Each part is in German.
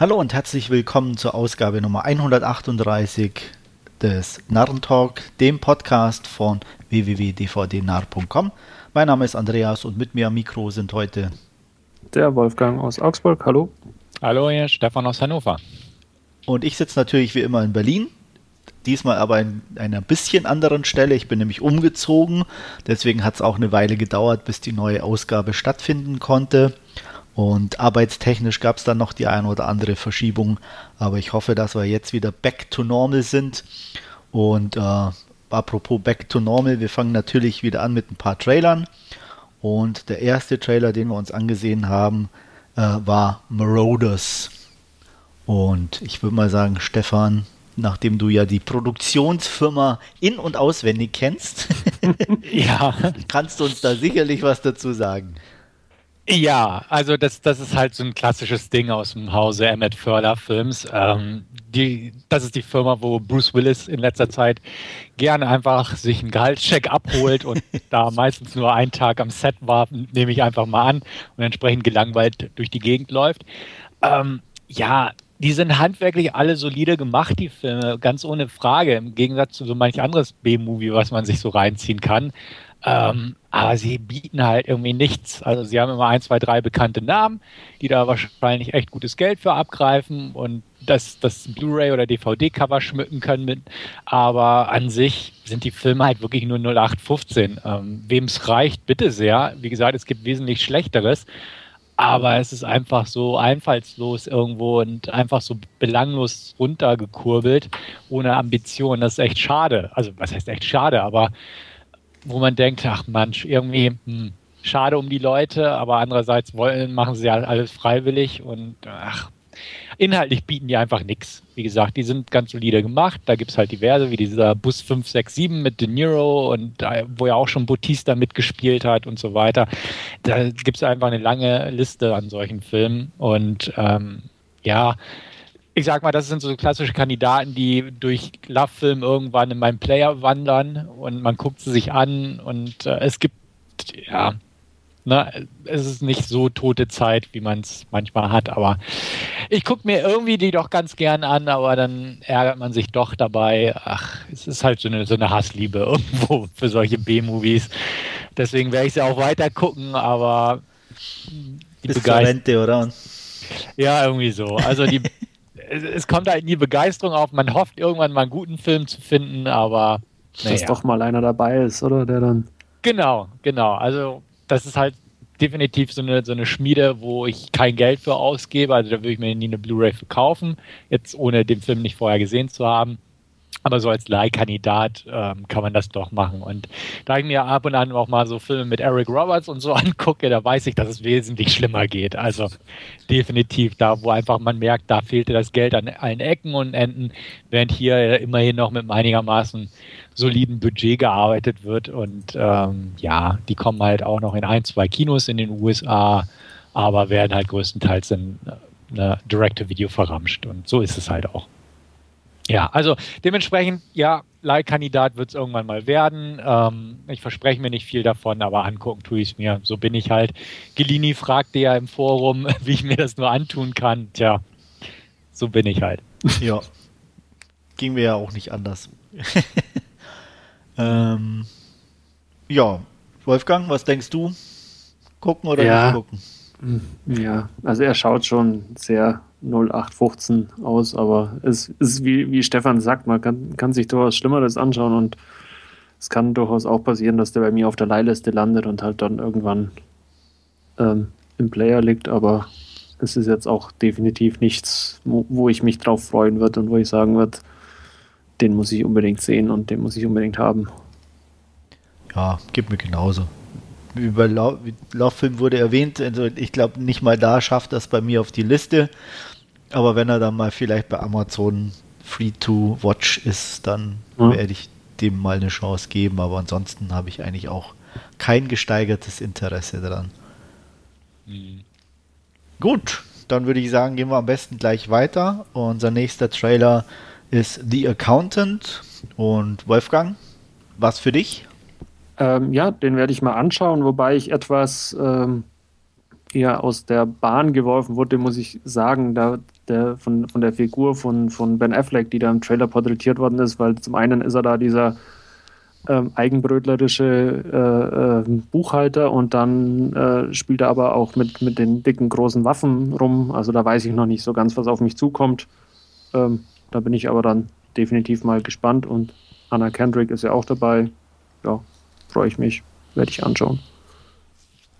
Hallo und herzlich willkommen zur Ausgabe Nummer 138 des Narrentalk, dem Podcast von www.dvdnarr.com. Mein Name ist Andreas und mit mir am Mikro sind heute der Wolfgang aus Augsburg. Hallo. Hallo, hier Stefan aus Hannover. Und ich sitze natürlich wie immer in Berlin. Diesmal aber an einer bisschen anderen Stelle. Ich bin nämlich umgezogen. Deswegen hat es auch eine Weile gedauert, bis die neue Ausgabe stattfinden konnte. Und arbeitstechnisch gab es dann noch die eine oder andere Verschiebung. Aber ich hoffe, dass wir jetzt wieder back to normal sind. Und äh, apropos back to normal, wir fangen natürlich wieder an mit ein paar Trailern. Und der erste Trailer, den wir uns angesehen haben, äh, war Marauders. Und ich würde mal sagen, Stefan, nachdem du ja die Produktionsfirma in- und auswendig kennst, ja. kannst du uns da sicherlich was dazu sagen. Ja, also das, das ist halt so ein klassisches Ding aus dem Hause Emmett Förder Films. Ähm, die, das ist die Firma, wo Bruce Willis in letzter Zeit gerne einfach sich einen Gehaltscheck abholt und da meistens nur einen Tag am Set war, nehme ich einfach mal an und entsprechend gelangweilt durch die Gegend läuft. Ähm, ja, die sind handwerklich alle solide gemacht, die Filme, ganz ohne Frage, im Gegensatz zu so manch anderes B-Movie, was man sich so reinziehen kann. Ähm, aber sie bieten halt irgendwie nichts. Also sie haben immer ein, zwei, drei bekannte Namen, die da wahrscheinlich echt gutes Geld für abgreifen und das, das Blu-ray oder DVD-Cover schmücken können mit. Aber an sich sind die Filme halt wirklich nur 0815. Ähm, Wem es reicht, bitte sehr. Wie gesagt, es gibt wesentlich Schlechteres. Aber es ist einfach so einfallslos irgendwo und einfach so belanglos runtergekurbelt, ohne Ambition. Das ist echt schade. Also, was heißt echt schade? Aber wo man denkt, ach Mensch, irgendwie hm, schade um die Leute, aber andererseits wollen, machen sie ja alles freiwillig und ach, inhaltlich bieten die einfach nichts. Wie gesagt, die sind ganz solide gemacht. Da gibt es halt diverse, wie dieser Bus 567 mit De Niro und wo ja auch schon Bautista mitgespielt hat und so weiter. Da gibt es einfach eine lange Liste an solchen Filmen und ähm, ja, ich sag mal, das sind so klassische Kandidaten, die durch Love-Film irgendwann in meinen Player wandern und man guckt sie sich an und äh, es gibt, ja, ne, es ist nicht so tote Zeit, wie man es manchmal hat, aber ich gucke mir irgendwie die doch ganz gern an, aber dann ärgert man sich doch dabei. Ach, es ist halt so eine, so eine Hassliebe irgendwo für solche B-Movies. Deswegen werde ich sie auch weiter gucken, aber die Bis zur Rente, oder? Ja, irgendwie so. Also die es, kommt halt nie Begeisterung auf. Man hofft irgendwann mal einen guten Film zu finden, aber. Naja. Dass doch mal einer dabei ist, oder? Der dann. Genau, genau. Also, das ist halt definitiv so eine, so eine Schmiede, wo ich kein Geld für ausgebe. Also, da würde ich mir nie eine Blu-ray verkaufen, jetzt ohne den Film nicht vorher gesehen zu haben. Aber so als Leihkandidat ähm, kann man das doch machen. Und da ich mir ab und an auch mal so Filme mit Eric Roberts und so angucke, da weiß ich, dass es wesentlich schlimmer geht. Also definitiv da, wo einfach man merkt, da fehlte das Geld an allen Ecken und Enden, während hier immerhin noch mit einem einigermaßen soliden Budget gearbeitet wird. Und ähm, ja, die kommen halt auch noch in ein, zwei Kinos in den USA, aber werden halt größtenteils in äh, Direct-to-Video verramscht. Und so ist es halt auch. Ja, also dementsprechend, ja, Leihkandidat wird es irgendwann mal werden. Ähm, ich verspreche mir nicht viel davon, aber angucken tue ich es mir. So bin ich halt. Gelini fragte ja im Forum, wie ich mir das nur antun kann. Tja, so bin ich halt. Ja, ging mir ja auch nicht anders. ähm, ja, Wolfgang, was denkst du? Gucken oder ja. nicht gucken? Ja, also er schaut schon sehr 0815 aus, aber es ist wie, wie Stefan sagt, man kann, kann sich durchaus Schlimmeres anschauen und es kann durchaus auch passieren, dass der bei mir auf der Leihliste landet und halt dann irgendwann ähm, im Player liegt, aber es ist jetzt auch definitiv nichts, wo, ich mich drauf freuen würde und wo ich sagen würde, den muss ich unbedingt sehen und den muss ich unbedingt haben. Ja, geht mir genauso über Lau Lauffilm wurde erwähnt. Also ich glaube, nicht mal da schafft das bei mir auf die Liste. Aber wenn er dann mal vielleicht bei Amazon Free to Watch ist, dann mhm. werde ich dem mal eine Chance geben. Aber ansonsten habe ich eigentlich auch kein gesteigertes Interesse daran. Mhm. Gut, dann würde ich sagen, gehen wir am besten gleich weiter. Unser nächster Trailer ist The Accountant. Und Wolfgang, was für dich? Ähm, ja, den werde ich mal anschauen, wobei ich etwas ähm, eher aus der Bahn geworfen wurde, muss ich sagen. Da, der, von, von der Figur von, von Ben Affleck, die da im Trailer porträtiert worden ist, weil zum einen ist er da dieser ähm, eigenbrötlerische äh, äh, Buchhalter und dann äh, spielt er aber auch mit, mit den dicken großen Waffen rum. Also da weiß ich noch nicht so ganz, was auf mich zukommt. Ähm, da bin ich aber dann definitiv mal gespannt und Anna Kendrick ist ja auch dabei. Ja, freue ich mich, werde ich anschauen.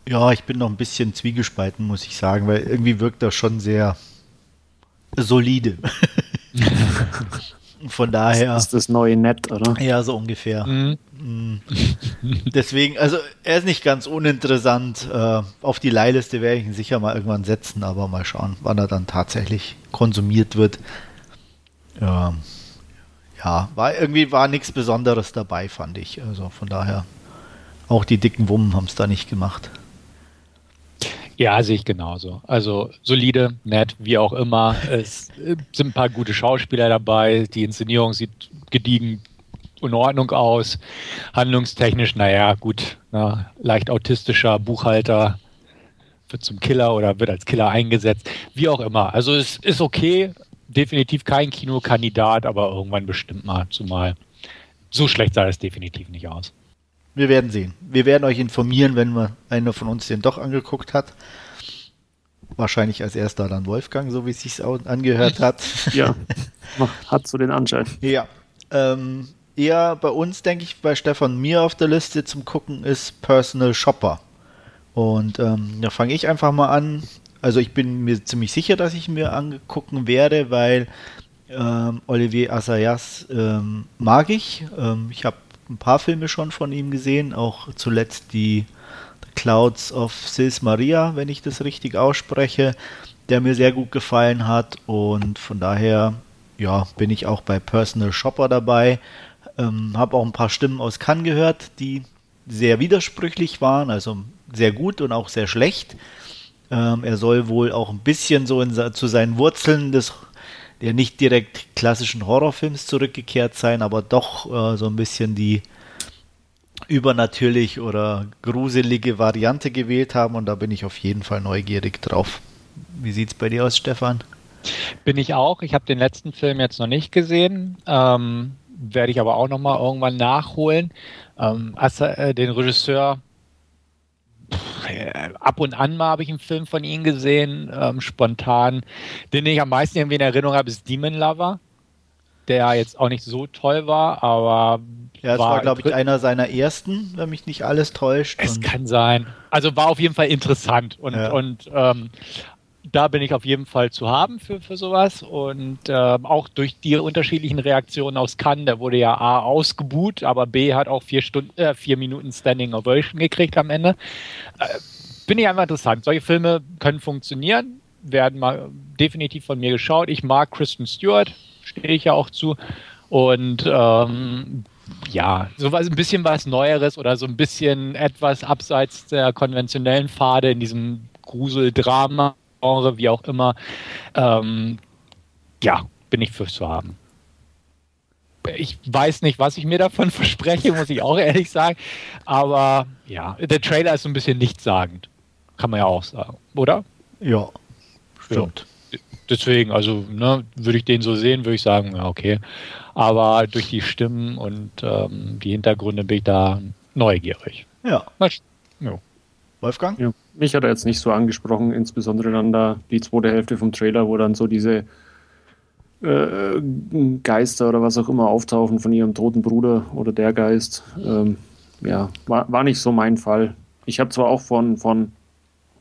Ja, ich bin noch ein bisschen zwiegespalten, muss ich sagen, weil irgendwie wirkt das schon sehr solide. Von daher. Das ist das neue Nett, oder? Ja, so ungefähr. Mhm. Mm. Deswegen, also er ist nicht ganz uninteressant. Äh, auf die Leihliste werde ich ihn sicher mal irgendwann setzen, aber mal schauen, wann er dann tatsächlich konsumiert wird. Ähm, ja, war irgendwie war nichts Besonderes dabei, fand ich. Also von daher, auch die dicken Wummen haben es da nicht gemacht. Ja, sehe ich genauso. Also solide, nett, wie auch immer. Es sind ein paar gute Schauspieler dabei. Die Inszenierung sieht gediegen in Ordnung aus. Handlungstechnisch, naja, gut, na, leicht autistischer Buchhalter wird zum Killer oder wird als Killer eingesetzt. Wie auch immer. Also es ist okay. Definitiv kein Kinokandidat, aber irgendwann bestimmt mal. Zumal so schlecht sah es definitiv nicht aus. Wir werden sehen. Wir werden euch informieren, wenn wir einer von uns den doch angeguckt hat. Wahrscheinlich als erster dann Wolfgang, so wie es sich angehört hat. Ja, hat so den Anschein. Ja. Ähm, eher bei uns, denke ich, bei Stefan mir auf der Liste zum Gucken ist Personal Shopper. Und ähm, da fange ich einfach mal an. Also ich bin mir ziemlich sicher, dass ich mir angucken werde, weil ähm, Olivier Assayas ähm, mag ich. Ähm, ich habe ein paar Filme schon von ihm gesehen, auch zuletzt die Clouds of Sis Maria, wenn ich das richtig ausspreche, der mir sehr gut gefallen hat und von daher ja, bin ich auch bei Personal Shopper dabei. Ähm, habe auch ein paar Stimmen aus Cannes gehört, die sehr widersprüchlich waren, also sehr gut und auch sehr schlecht. Ähm, er soll wohl auch ein bisschen so in, zu seinen Wurzeln des der nicht direkt klassischen Horrorfilms zurückgekehrt sein, aber doch äh, so ein bisschen die übernatürlich oder gruselige Variante gewählt haben und da bin ich auf jeden Fall neugierig drauf. Wie sieht es bei dir aus, Stefan? Bin ich auch. Ich habe den letzten Film jetzt noch nicht gesehen. Ähm, werde ich aber auch noch mal irgendwann nachholen. Ähm, äh, den Regisseur ab und an mal habe ich einen Film von ihm gesehen, ähm, spontan. Den ich am meisten irgendwie in Erinnerung habe, ist Demon Lover, der jetzt auch nicht so toll war, aber. Ja, es war, war glaube ich, einer seiner ersten, wenn mich nicht alles täuscht. Es kann sein. Also war auf jeden Fall interessant und, ja. und ähm, da bin ich auf jeden Fall zu haben für, für sowas. Und äh, auch durch die unterschiedlichen Reaktionen aus Cannes, der wurde ja A ausgebuht, aber B hat auch vier, Stunden, äh, vier Minuten Standing Ovation gekriegt am Ende. Äh, Finde ich einfach interessant. Solche Filme können funktionieren, werden mal definitiv von mir geschaut. Ich mag Kristen Stewart, stehe ich ja auch zu. Und ähm, ja, sowas ein bisschen was Neueres oder so ein bisschen etwas abseits der konventionellen Pfade in diesem Gruseldrama Genre, wie auch immer, ähm, ja, bin ich fürs zu haben. Ich weiß nicht, was ich mir davon verspreche, muss ich auch ehrlich sagen. Aber ja, der Trailer ist so ein bisschen nichtssagend. Kann man ja auch sagen, oder? Ja, stimmt. Ja. Deswegen, also ne, würde ich den so sehen, würde ich sagen, ja, okay. Aber durch die Stimmen und ähm, die Hintergründe bin ich da neugierig. Ja. Mal, ja. Wolfgang? Ja, mich hat er jetzt nicht so angesprochen, insbesondere dann da die zweite Hälfte vom Trailer, wo dann so diese äh, Geister oder was auch immer auftauchen von ihrem toten Bruder oder der Geist. Ähm, ja, war, war nicht so mein Fall. Ich habe zwar auch von, von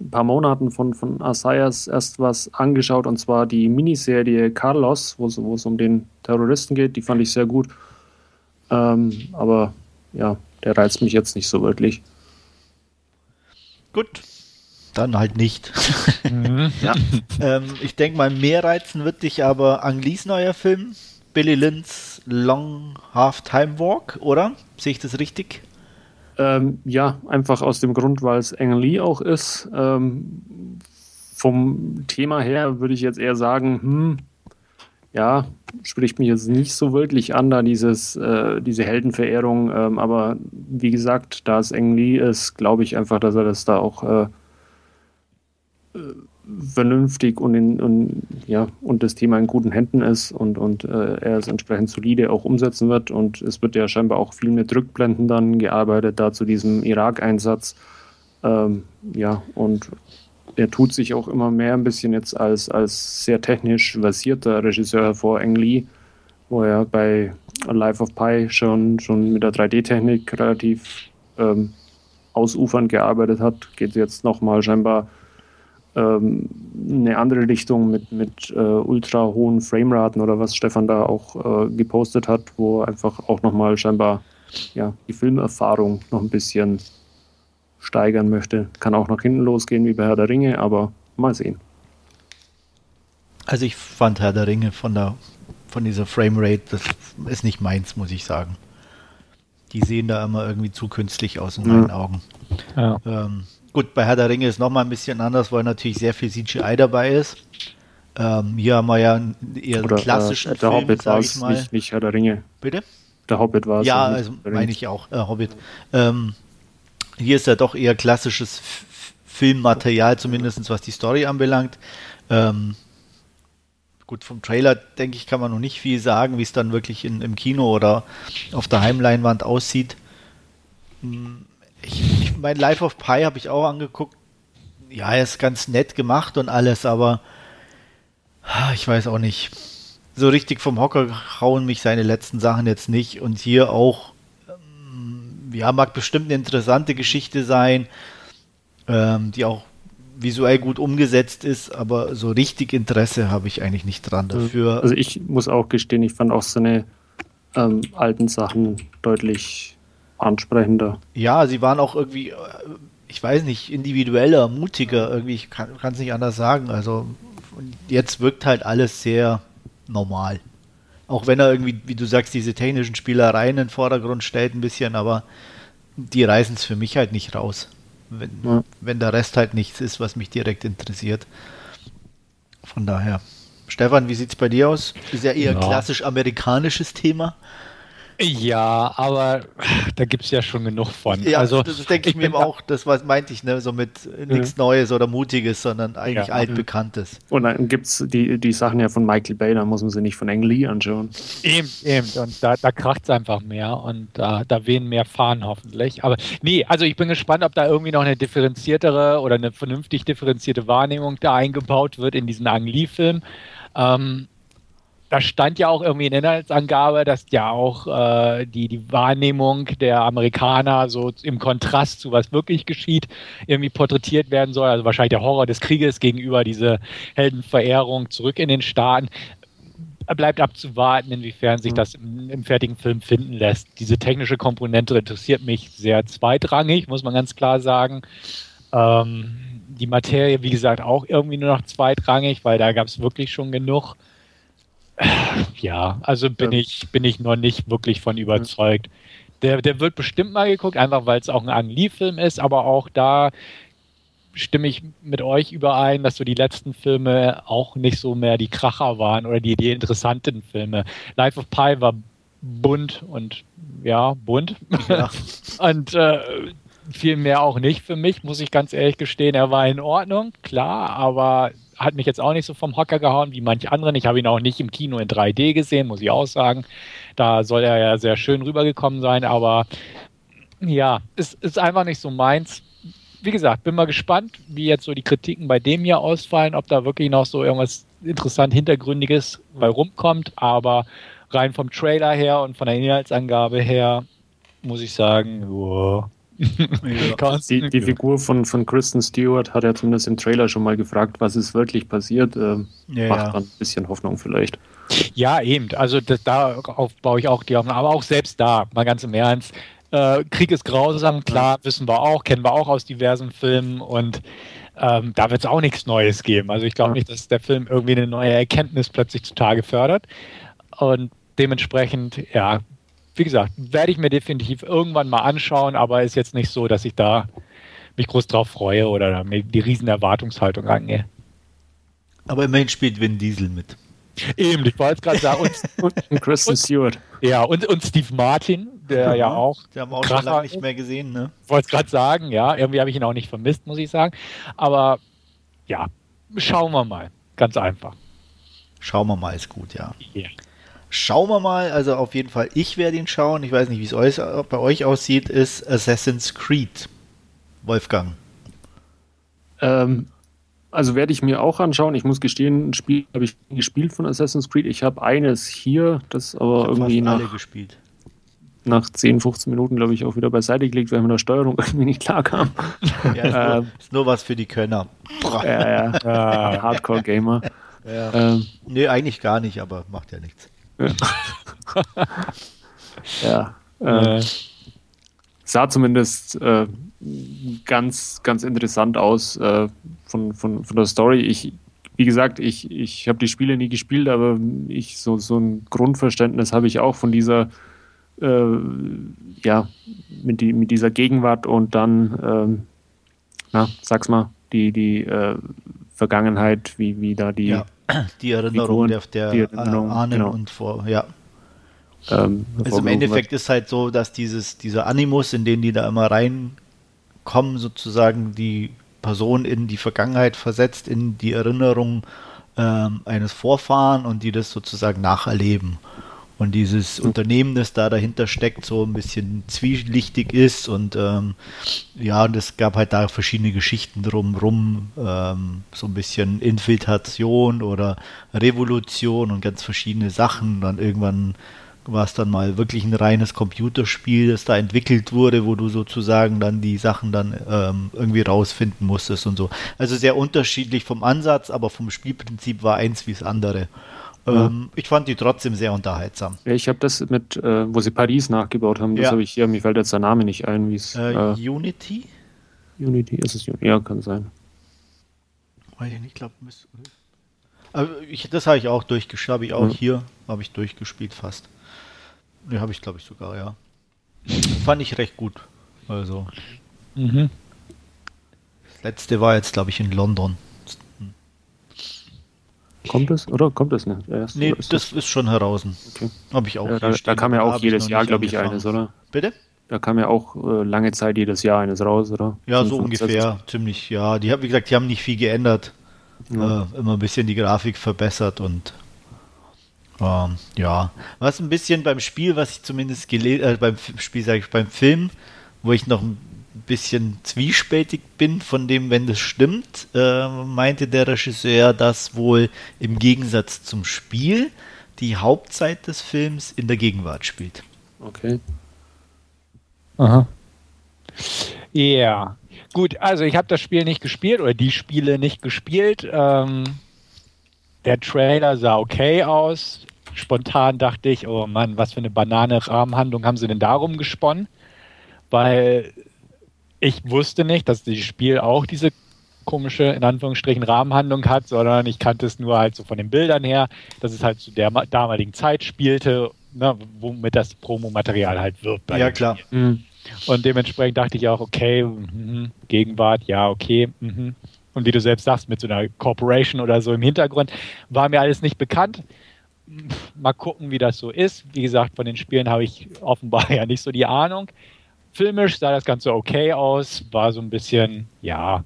ein paar Monaten von, von Asayas erst was angeschaut, und zwar die Miniserie Carlos, wo es um den Terroristen geht. Die fand ich sehr gut. Ähm, aber ja, der reizt mich jetzt nicht so wirklich. Gut, dann halt nicht. Mhm. ja. ähm, ich denke mal, mehr reizen wird dich aber Anglis neuer Film, Billy Lynn's Long Half Time Walk, oder? Sehe ich das richtig? Ähm, ja, einfach aus dem Grund, weil es Ang Lee auch ist. Ähm, vom Thema her würde ich jetzt eher sagen, hm, ja, spricht mich jetzt nicht so wirklich an, da dieses, äh, diese Heldenverehrung. Ähm, aber wie gesagt, da es Eng Lee ist, glaube ich einfach, dass er das da auch äh, äh vernünftig und, in, und, ja, und das Thema in guten Händen ist und, und äh, er es entsprechend solide auch umsetzen wird. Und es wird ja scheinbar auch viel mit Rückblenden dann gearbeitet, da zu diesem Irak-Einsatz. Ähm, ja, und er tut sich auch immer mehr ein bisschen jetzt als, als sehr technisch versierter Regisseur hervor, Eng Lee, wo er bei Life of Pi schon, schon mit der 3D-Technik relativ ähm, ausufernd gearbeitet hat, geht jetzt nochmal scheinbar ähm, eine andere Richtung mit, mit äh, ultra hohen Frameraten oder was Stefan da auch äh, gepostet hat, wo einfach auch nochmal scheinbar ja, die Filmerfahrung noch ein bisschen steigern möchte. Kann auch nach hinten losgehen wie bei Herr der Ringe, aber mal sehen. Also ich fand Herr der Ringe von der von dieser Framerate, das ist nicht meins, muss ich sagen. Die sehen da immer irgendwie zu künstlich aus in meinen Augen. Ja. Ähm, gut, bei Herr der Ringe ist nochmal ein bisschen anders, weil natürlich sehr viel CGI dabei ist. Ähm, hier haben wir ja einen eher Oder, klassischen äh, der Film, Hobbit war es nicht, nicht Herr der Ringe. Bitte? Der Hobbit war es. Ja, also meine ich auch, äh, Hobbit. Ähm, hier ist ja doch eher klassisches Filmmaterial, zumindest was die Story anbelangt. Ähm, gut, vom Trailer, denke ich, kann man noch nicht viel sagen, wie es dann wirklich in, im Kino oder auf der Heimleinwand aussieht. Hm, ich, ich mein Life of Pi habe ich auch angeguckt. Ja, er ist ganz nett gemacht und alles, aber ich weiß auch nicht. So richtig vom Hocker hauen mich seine letzten Sachen jetzt nicht. Und hier auch, ja, mag bestimmt eine interessante Geschichte sein, ähm, die auch visuell gut umgesetzt ist, aber so richtig Interesse habe ich eigentlich nicht dran dafür. Also ich muss auch gestehen, ich fand auch seine ähm, alten Sachen deutlich ansprechender. Ja, sie waren auch irgendwie, äh, ich weiß nicht, individueller, mutiger, irgendwie, ich kann es nicht anders sagen. Also jetzt wirkt halt alles sehr normal. Auch wenn er irgendwie, wie du sagst, diese technischen Spielereien in den Vordergrund stellt ein bisschen, aber die reißen es für mich halt nicht raus wenn, ja. wenn der Rest halt nichts ist, was mich direkt interessiert. Von daher. Stefan, wie sieht es bei dir aus? Ist ja eher ja. klassisch amerikanisches Thema. Ja, aber da gibt es ja schon genug von. Ja, also, das denke ich, ich mir auch, das was meinte ich, ne? so mit nichts ja. Neues oder Mutiges, sondern eigentlich ja. altbekanntes. Und dann gibt es die, die Sachen ja von Michael Bay, da muss man sie nicht von Ang Lee anschauen. Eben, eben. Und da, da kracht es einfach mehr und da, da wehen mehr Fahnen hoffentlich. Aber nee, also ich bin gespannt, ob da irgendwie noch eine differenziertere oder eine vernünftig differenzierte Wahrnehmung da eingebaut wird in diesen Ang Lee-Film. Ähm, da stand ja auch irgendwie in der Inhaltsangabe, dass ja auch äh, die, die Wahrnehmung der Amerikaner so im Kontrast zu was wirklich geschieht, irgendwie porträtiert werden soll. Also wahrscheinlich der Horror des Krieges gegenüber diese Heldenverehrung zurück in den Staaten. Bleibt abzuwarten, inwiefern sich das im, im fertigen Film finden lässt. Diese technische Komponente interessiert mich sehr zweitrangig, muss man ganz klar sagen. Ähm, die Materie, wie gesagt, auch irgendwie nur noch zweitrangig, weil da gab es wirklich schon genug. Ja, also bin ja. ich bin ich noch nicht wirklich von überzeugt. Der, der wird bestimmt mal geguckt, einfach weil es auch ein Ang Lee-Film ist, aber auch da stimme ich mit euch überein, dass so die letzten Filme auch nicht so mehr die Kracher waren oder die, die interessanten Filme. Life of Pi war bunt und ja, bunt. Ja. und äh, viel mehr auch nicht für mich, muss ich ganz ehrlich gestehen. Er war in Ordnung, klar, aber hat mich jetzt auch nicht so vom Hocker gehauen wie manche anderen. Ich habe ihn auch nicht im Kino in 3D gesehen, muss ich auch sagen. Da soll er ja sehr schön rübergekommen sein, aber ja, es ist einfach nicht so meins. Wie gesagt, bin mal gespannt, wie jetzt so die Kritiken bei dem hier ausfallen, ob da wirklich noch so irgendwas interessant Hintergründiges bei rumkommt, aber rein vom Trailer her und von der Inhaltsangabe her muss ich sagen, wow, die, die, Figur von, von Kristen Stewart hat ja zumindest im Trailer schon mal gefragt, was ist wirklich passiert. Äh, ja, macht dann ein bisschen Hoffnung vielleicht. Ja, eben. Also das, darauf baue ich auch die Hoffnung. Aber auch selbst da, mal ganz im Ernst. Äh, Krieg ist grausam, klar, wissen wir auch, kennen wir auch aus diversen Filmen und ähm, da wird es auch nichts Neues geben. Also ich glaube nicht, dass der Film irgendwie eine neue Erkenntnis plötzlich zutage fördert. Und dementsprechend, ja, wie gesagt, werde ich mir definitiv irgendwann mal anschauen, aber ist jetzt nicht so, dass ich da mich groß drauf freue oder mir die riesen Erwartungshaltung angehe. Aber immerhin spielt Vin Diesel mit. Eben, ich wollte gerade sagen. Und, und Kristen Stewart. Ja, und, und Steve Martin, der ja, ja auch. Der haben wir auch schon lange nicht mehr gesehen, ne? Ich wollte es gerade sagen, ja. Irgendwie habe ich ihn auch nicht vermisst, muss ich sagen. Aber ja, Schauen wir mal. Ganz einfach. Schauen wir mal, ist gut, ja. Yeah. Schauen wir mal, also auf jeden Fall, ich werde ihn schauen. Ich weiß nicht, wie es bei euch aussieht, ist Assassin's Creed. Wolfgang. Ähm, also werde ich mir auch anschauen. Ich muss gestehen, ein Spiel habe ich gespielt von Assassin's Creed. Ich habe eines hier, das aber irgendwie nach, nach 10, 15 Minuten, glaube ich, auch wieder beiseite gelegt, weil mir der Steuerung irgendwie nicht klar kam. Ja, ist, nur, ähm, ist nur was für die Könner. Ja, ja. Hardcore-Gamer. Ja. Ähm, nee, eigentlich gar nicht, aber macht ja nichts. ja. Äh, sah zumindest äh, ganz, ganz interessant aus äh, von, von, von der Story. Ich, wie gesagt, ich, ich habe die Spiele nie gespielt, aber ich so, so ein Grundverständnis habe ich auch von dieser, äh, ja, mit, die, mit dieser Gegenwart und dann, ähm, na, sag's mal, die, die äh, Vergangenheit, wie, wie da die, ja, die Erinnerung Figuren, der, der die Erinnerung, Ahnen genau. und vor, ja. Ähm, also im Endeffekt ist halt so, dass dieses, dieser Animus, in den die da immer reinkommen, sozusagen die Person in die Vergangenheit versetzt, in die Erinnerung ähm, eines Vorfahren und die das sozusagen nacherleben. Und dieses Unternehmen, das da dahinter steckt, so ein bisschen zwielichtig ist und ähm, ja, und es gab halt da verschiedene Geschichten drumrum, ähm, so ein bisschen Infiltration oder Revolution und ganz verschiedene Sachen. Dann irgendwann war es dann mal wirklich ein reines Computerspiel, das da entwickelt wurde, wo du sozusagen dann die Sachen dann ähm, irgendwie rausfinden musstest und so. Also sehr unterschiedlich vom Ansatz, aber vom Spielprinzip war eins wie das andere. Ähm, ich fand die trotzdem sehr unterhaltsam. Ja, ich habe das mit, äh, wo sie Paris nachgebaut haben, das ja. habe ich hier, mir fällt jetzt der Name nicht ein, wie es. Äh, äh, Unity? Unity, ist es Unity? Ja, kann sein. Weiß ich nicht, glaube ich. Das habe ich auch durchgespielt, habe ich auch ja. hier, habe ich durchgespielt fast. Ne, habe ich glaube ich sogar, ja. Fand ich recht gut. Also. Mhm. Das letzte war jetzt, glaube ich, in London. Kommt es oder kommt es nicht? Erst, nee, ist das, das, ist schon heraus. Okay. Habe ich auch. Ja, da, da, kam ja auch jedes Jahr, glaube ich, eines, oder? Bitte? Da kam ja auch äh, lange Zeit jedes Jahr eines raus, oder? Ja, so ungefähr, ziemlich, ja. Die haben, wie gesagt, die haben nicht viel geändert. Ja. Äh, immer ein bisschen die Grafik verbessert und ähm, ja, was ein bisschen beim Spiel, was ich zumindest gelesen, äh, beim Spiel, sage ich, beim Film, wo ich noch ein bisschen zwiespältig bin von dem, wenn das stimmt, äh, meinte der Regisseur, dass wohl im Gegensatz zum Spiel die Hauptzeit des Films in der Gegenwart spielt. Okay. Aha. Ja. Yeah. Gut, also ich habe das Spiel nicht gespielt oder die Spiele nicht gespielt. Ähm, der Trailer sah okay aus spontan dachte ich, oh Mann, was für eine banane Rahmenhandlung haben sie denn darum gesponnen? Weil ich wusste nicht, dass das Spiel auch diese komische, in Anführungsstrichen, Rahmenhandlung hat, sondern ich kannte es nur halt so von den Bildern her, dass es halt zu der damaligen Zeit spielte, ne, womit das Promomaterial halt wirbt. Ja, klar. Mhm. Und dementsprechend dachte ich auch, okay, mh, Gegenwart, ja, okay. Mh. Und wie du selbst sagst, mit so einer Corporation oder so im Hintergrund, war mir alles nicht bekannt mal gucken, wie das so ist. Wie gesagt, von den Spielen habe ich offenbar ja nicht so die Ahnung. Filmisch sah das Ganze okay aus, war so ein bisschen, ja,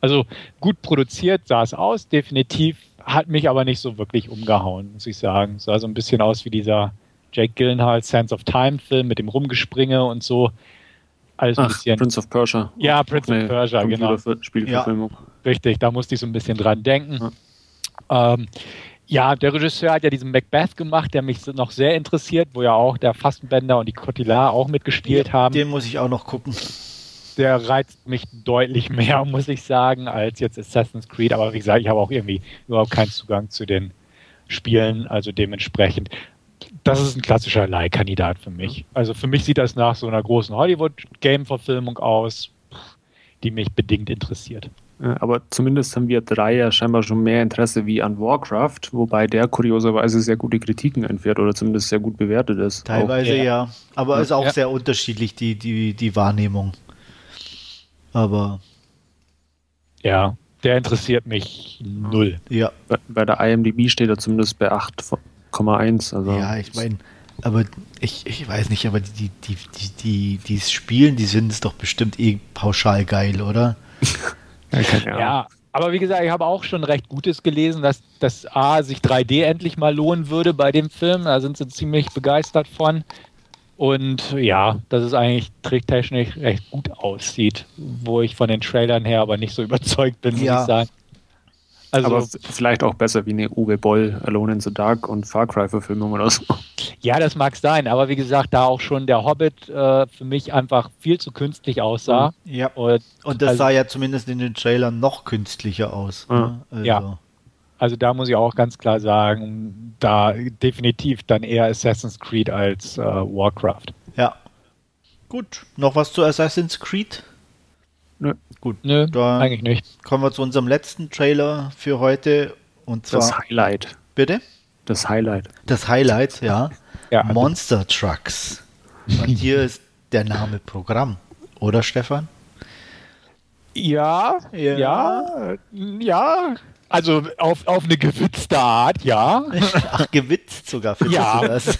also gut produziert sah es aus, definitiv, hat mich aber nicht so wirklich umgehauen, muss ich sagen. Sah so ein bisschen aus wie dieser Jake Gyllenhaal Sense of Time Film mit dem Rumgespringe und so. Alles ein Ach, bisschen. Prince of Persia. Ja, Prince of Persia, genau. Spielverfilmung. Ja, richtig, da musste ich so ein bisschen dran denken. Ja. Ähm, ja, der Regisseur hat ja diesen Macbeth gemacht, der mich noch sehr interessiert, wo ja auch der Fastenbender und die Cotillard auch mitgespielt ja, haben. Den muss ich auch noch gucken. Der reizt mich deutlich mehr, muss ich sagen, als jetzt Assassin's Creed. Aber wie gesagt, ich habe auch irgendwie überhaupt keinen Zugang zu den Spielen, also dementsprechend. Das ist ein klassischer Leihkandidat für mich. Also für mich sieht das nach so einer großen Hollywood-Game-Verfilmung aus, die mich bedingt interessiert. Aber zumindest haben wir drei ja scheinbar schon mehr Interesse wie an Warcraft, wobei der kurioserweise sehr gute Kritiken entfährt oder zumindest sehr gut bewertet ist. Teilweise auch, ja. ja. aber ja. ist auch ja. sehr unterschiedlich, die, die, die Wahrnehmung. Aber. Ja, der interessiert mich null. Ja. Bei, bei der IMDb steht er zumindest bei 8,1. Also ja, ich meine, aber ich, ich weiß nicht, aber die, die, die, die, die Spielen, die sind es doch bestimmt eh pauschal geil, oder? Ja, Aber wie gesagt, ich habe auch schon recht Gutes gelesen, dass das A sich 3D endlich mal lohnen würde bei dem Film. Da sind sie ziemlich begeistert von. Und ja, dass es eigentlich tricktechnisch recht gut aussieht, wo ich von den Trailern her aber nicht so überzeugt bin, muss Ja. ich sagen. Also, aber vielleicht auch besser wie eine Uwe Boll Alone in the Dark und Far Cry Verfilmung oder so. ja, das mag sein, aber wie gesagt, da auch schon der Hobbit äh, für mich einfach viel zu künstlich aussah. Ja. Und, Und das also, sah ja zumindest in den Trailern noch künstlicher aus. Ja. Ne? Also, Ja. also da muss ich auch ganz klar sagen, da definitiv dann eher Assassin's Creed als äh, Warcraft. ja. Gut, noch was zu Assassin's Creed? Nö. Gut, Nö, Da- eigentlich nicht. kommen wir zu unserem letzten Trailer für heute. Und zwar, Das Highlight. bitte? Das Highlight. Das Highlight, ja. Ja, also- Monster Trucks. Und hier ist der Name Programm. Oder Stefan? Ja, Ja. ja, ja. Also auf, auf eine gewitzte Art, ja. Ach, gewitzt sogar, findest Ja. du das?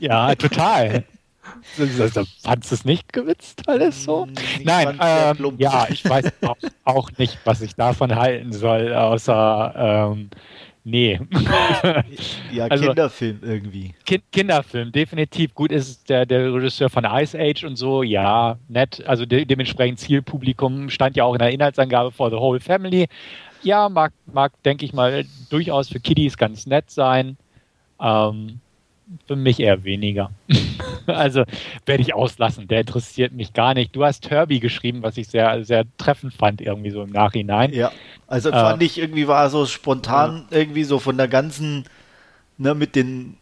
Ja, total. Fandst du es nicht gewitzt alles so? Ich Nein, ähm, ja, ich weiß auch, auch nicht, was ich davon halten soll, außer, ähm, nee. Ja, Also- Kinderfilm irgendwie. kind Kinderfilm, definitiv. Gut ist der, der Regisseur von Ice Age und so, ja, nett. Also de dementsprechend Zielpublikum stand ja auch in der Inhaltsangabe for the whole family. Ja, mag, mag denke ich mal, durchaus für Kiddies ganz nett sein. Ähm, für mich eher weniger. also werde ich auslassen. Der interessiert mich gar nicht. Du hast Herbie geschrieben, was ich sehr, sehr treffend fand, irgendwie so im Nachhinein. Ja, also Äh. fand ich irgendwie war so spontan irgendwie so von der ganzen, ne, mit den,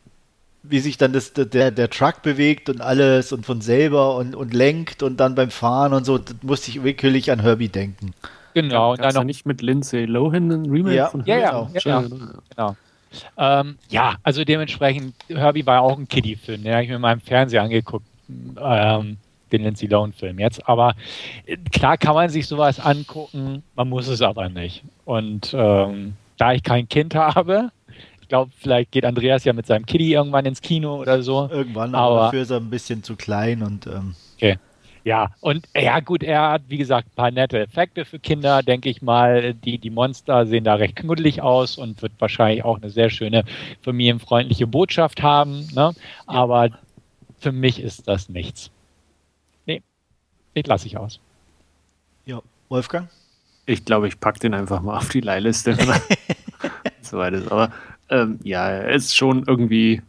wie sich dann das, der, der Truck bewegt und alles und von selber und, und lenkt und dann beim Fahren und so, das musste ich wirklich an Herbie denken. Genau, und dann da noch nicht mit Lindsay Lohan ein Remake Ja. von Ja, ja, Genau. ja, ja. Genau. Ähm, ja, also dementsprechend, Herbie war ja auch ein Kiddie-Film, den habe ich mir mal im Fernsehen angeguckt, ähm, den Lindsay Lohan-Film jetzt. Aber äh, klar kann man sich sowas angucken, man muss es aber nicht. Und ähm, da ich kein Kind habe, ich glaube, vielleicht geht Andreas ja mit seinem Kiddie irgendwann ins Kino oder so. Irgendwann, aber, Aber- dafür ist er ein bisschen zu klein und ähm, Okay. Ja, und ja gut, er hat, wie gesagt, ein paar nette Effekte für Kinder, denke ich mal. Die, die Monster sehen da recht knuddelig aus und wird wahrscheinlich auch eine sehr schöne familienfreundliche Botschaft haben. Ne? Aber für mich ist das nichts. Nee, den lasse ich aus. ja, Wolfgang? Ich glaube, ich packe den einfach mal auf die Leihliste. wenn er so weit ist. Aber ähm, ja, er ist schon irgendwie.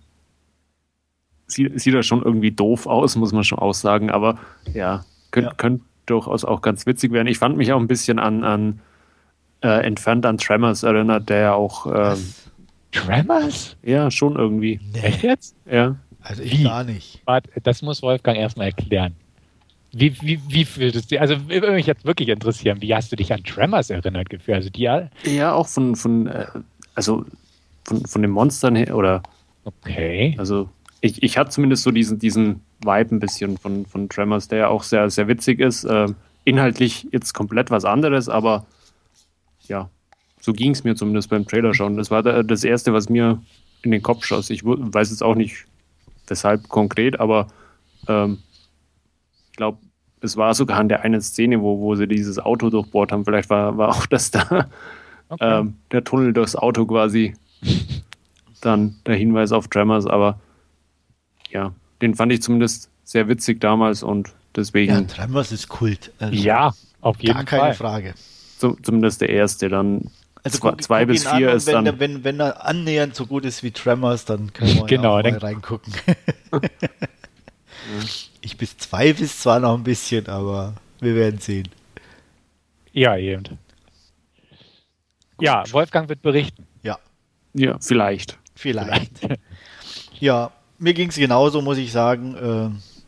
Sieht, sieht er schon irgendwie doof aus, muss man schon aussagen. Aber ja, könnte Ja. könnt durchaus auch ganz witzig werden. Ich fand mich auch ein bisschen an, an äh, entfernt an Tremors erinnert, der ja auch. Ähm? Tremors? ja, schon irgendwie. Echt jetzt? Ja. Also ich Wie? gar nicht. Warte, das muss Wolfgang erstmal erklären. Wie, wie, wie fühlt es dir? Also würde mich jetzt wirklich interessieren, wie hast du dich an Tremors erinnert gefühlt? Also die, Ja, auch von, von äh, also von, von den Monstern her, oder okay. Also ich, ich hatte zumindest so diesen, diesen Vibe ein bisschen von, von Tremors, der ja auch sehr, sehr witzig ist. Ähm, inhaltlich jetzt komplett was anderes, aber ja, so ging es mir zumindest beim Trailer schauen. Das war da, das Erste, was mir in den Kopf schoss. Ich weiß jetzt auch nicht, weshalb konkret, aber ähm, ich glaube, es war sogar an der einen Szene, wo, wo sie dieses Auto durchbohrt haben. Vielleicht war, war auch das da, okay. ähm, der Tunnel durchs Auto quasi dann der Hinweis auf Tremors, aber ja, den fand ich zumindest sehr witzig damals und Ja, deswegen Tremors ist Kult. Also ja, auf jeden gar keine Fall. Frage. zu, zumindest der erste. Dann Also zwei, guck- zwei guck bis an vier und ist wenn, dann. der- wenn, wenn er annähernd so gut ist wie Tremors, dann können wir Genau, ja auch mal reingucken. ich bis zwei ist zwar noch ein bisschen, aber wir werden sehen. Ja, eben. Ja, Wolfgang wird berichten. Ja, Ja, vielleicht. vielleicht. ja, mir ging es genauso, muss ich sagen.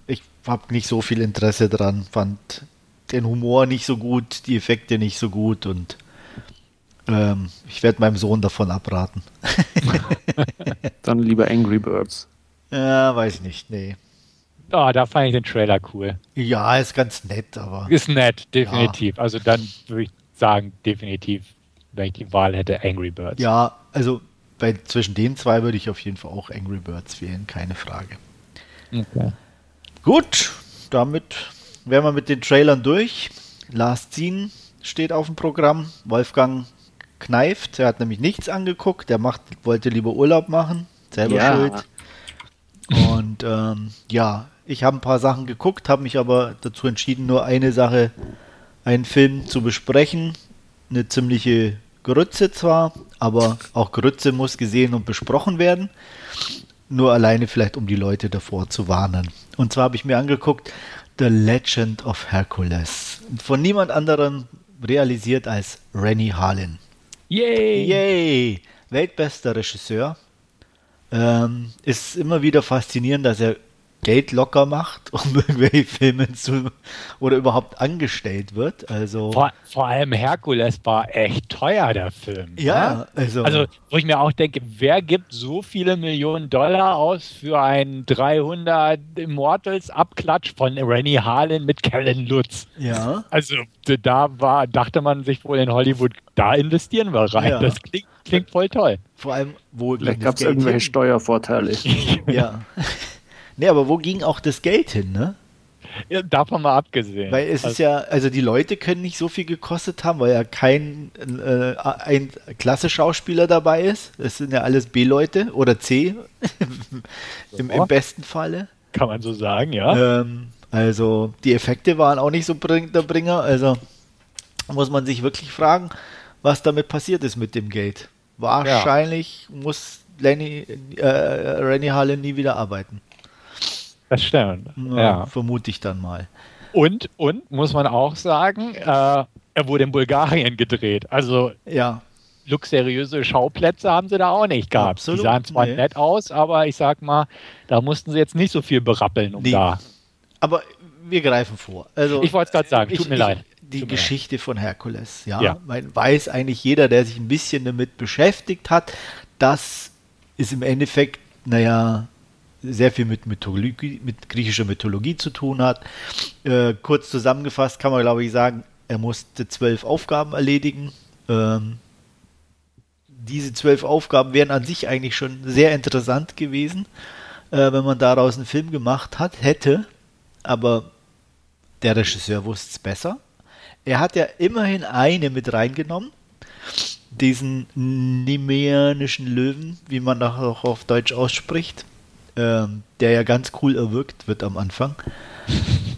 Äh, ich habe nicht so viel Interesse dran, fand den Humor nicht so gut, die Effekte nicht so gut und ähm, ich werde meinem Sohn davon abraten. Dann lieber Angry Birds. Ja, weiß nicht, nee. Ah, da fand ich den Trailer cool. Ja, ist ganz nett, aber Ist nett, definitiv. Also dann würde ich sagen, definitiv, wenn ich die Wahl hätte, Angry Birds. ja, also bei, zwischen den zwei würde ich auf jeden Fall auch Angry Birds wählen, keine Frage. Okay. Gut, damit wären wir mit den Trailern durch. Last Scene steht auf dem Programm. Wolfgang kneift, er hat nämlich nichts angeguckt, der macht, wollte lieber Urlaub machen, selber Ja. schuld. Und ähm, ja, ich habe ein paar Sachen geguckt, habe mich aber dazu entschieden, nur eine Sache, einen Film zu besprechen. Eine ziemliche Grütze zwar, aber auch Grütze muss gesehen und besprochen werden. Nur alleine vielleicht, um die Leute davor zu warnen. Und zwar habe ich mir angeguckt The Legend of Hercules. Von niemand anderem realisiert als Rennie Harlin. Yay! Yay! Weltbester Regisseur. Ähm, ist immer wieder faszinierend, dass er Geld locker macht, um irgendwelche Filme zu oder überhaupt angestellt wird. Also Vor, vor allem Herkules war echt teuer, der Film. ja, ne? also, Also, wo ich mir auch denke, wer gibt so viele Millionen Dollar aus für einen 300 Immortals Abklatsch von Rennie Harlin mit Kellen Lutz? ja. Also, da war, dachte man sich wohl in Hollywood, da investieren wir rein. Ja. Das klingt, klingt voll toll. Vor allem, wo gab es irgendwelche hin? Steuervorteile. Ja. Nee, aber wo ging auch das Geld hin, ne? Ja, davon mal abgesehen. Weil es ist ja, also die Leute können nicht so viel gekostet haben, weil ja kein äh, ein klasse Schauspieler dabei ist. Das sind ja alles B-Leute oder C im, im besten Falle. kann man so sagen, ja. Ähm, also die Effekte waren auch nicht so bring, der Bringer. Also muss man sich wirklich fragen, was damit passiert ist mit dem Geld. Wahrscheinlich muss Lenny, äh, Rennie Harlan nie wieder arbeiten. Das stimmt. Ja, Ja. Vermute ich dann mal. Und, und, muss man auch sagen, äh, er wurde in Bulgarien gedreht. Also Ja, luxuriöse Schauplätze haben sie da auch nicht gehabt. Absolut, die sahen zwar nee. nett aus, aber ich sag mal, da mussten sie jetzt nicht so viel berappeln, um Nee. da. aber wir greifen vor. Also Ich wollte es gerade sagen, tut ich- mir ich, leid. Die Tut Geschichte von Herkules, ja, Ja. Man weiß eigentlich jeder, der sich ein bisschen damit beschäftigt hat, dass es im Endeffekt, naja, sehr viel mit Mythologie, mit griechischer Mythologie zu tun hat. Äh, kurz zusammengefasst kann man, glaube ich, sagen, er musste zwölf Aufgaben erledigen. Ähm, diese zwölf Aufgaben wären an sich eigentlich schon sehr interessant gewesen, äh, wenn man daraus einen Film gemacht hat, hätte. Aber der Regisseur wusste es besser. Er hat ja immerhin eine mit reingenommen. Diesen nemeanischen Löwen, wie man das auch auf Deutsch ausspricht. Ähm, der ja ganz cool erwürgt wird am Anfang.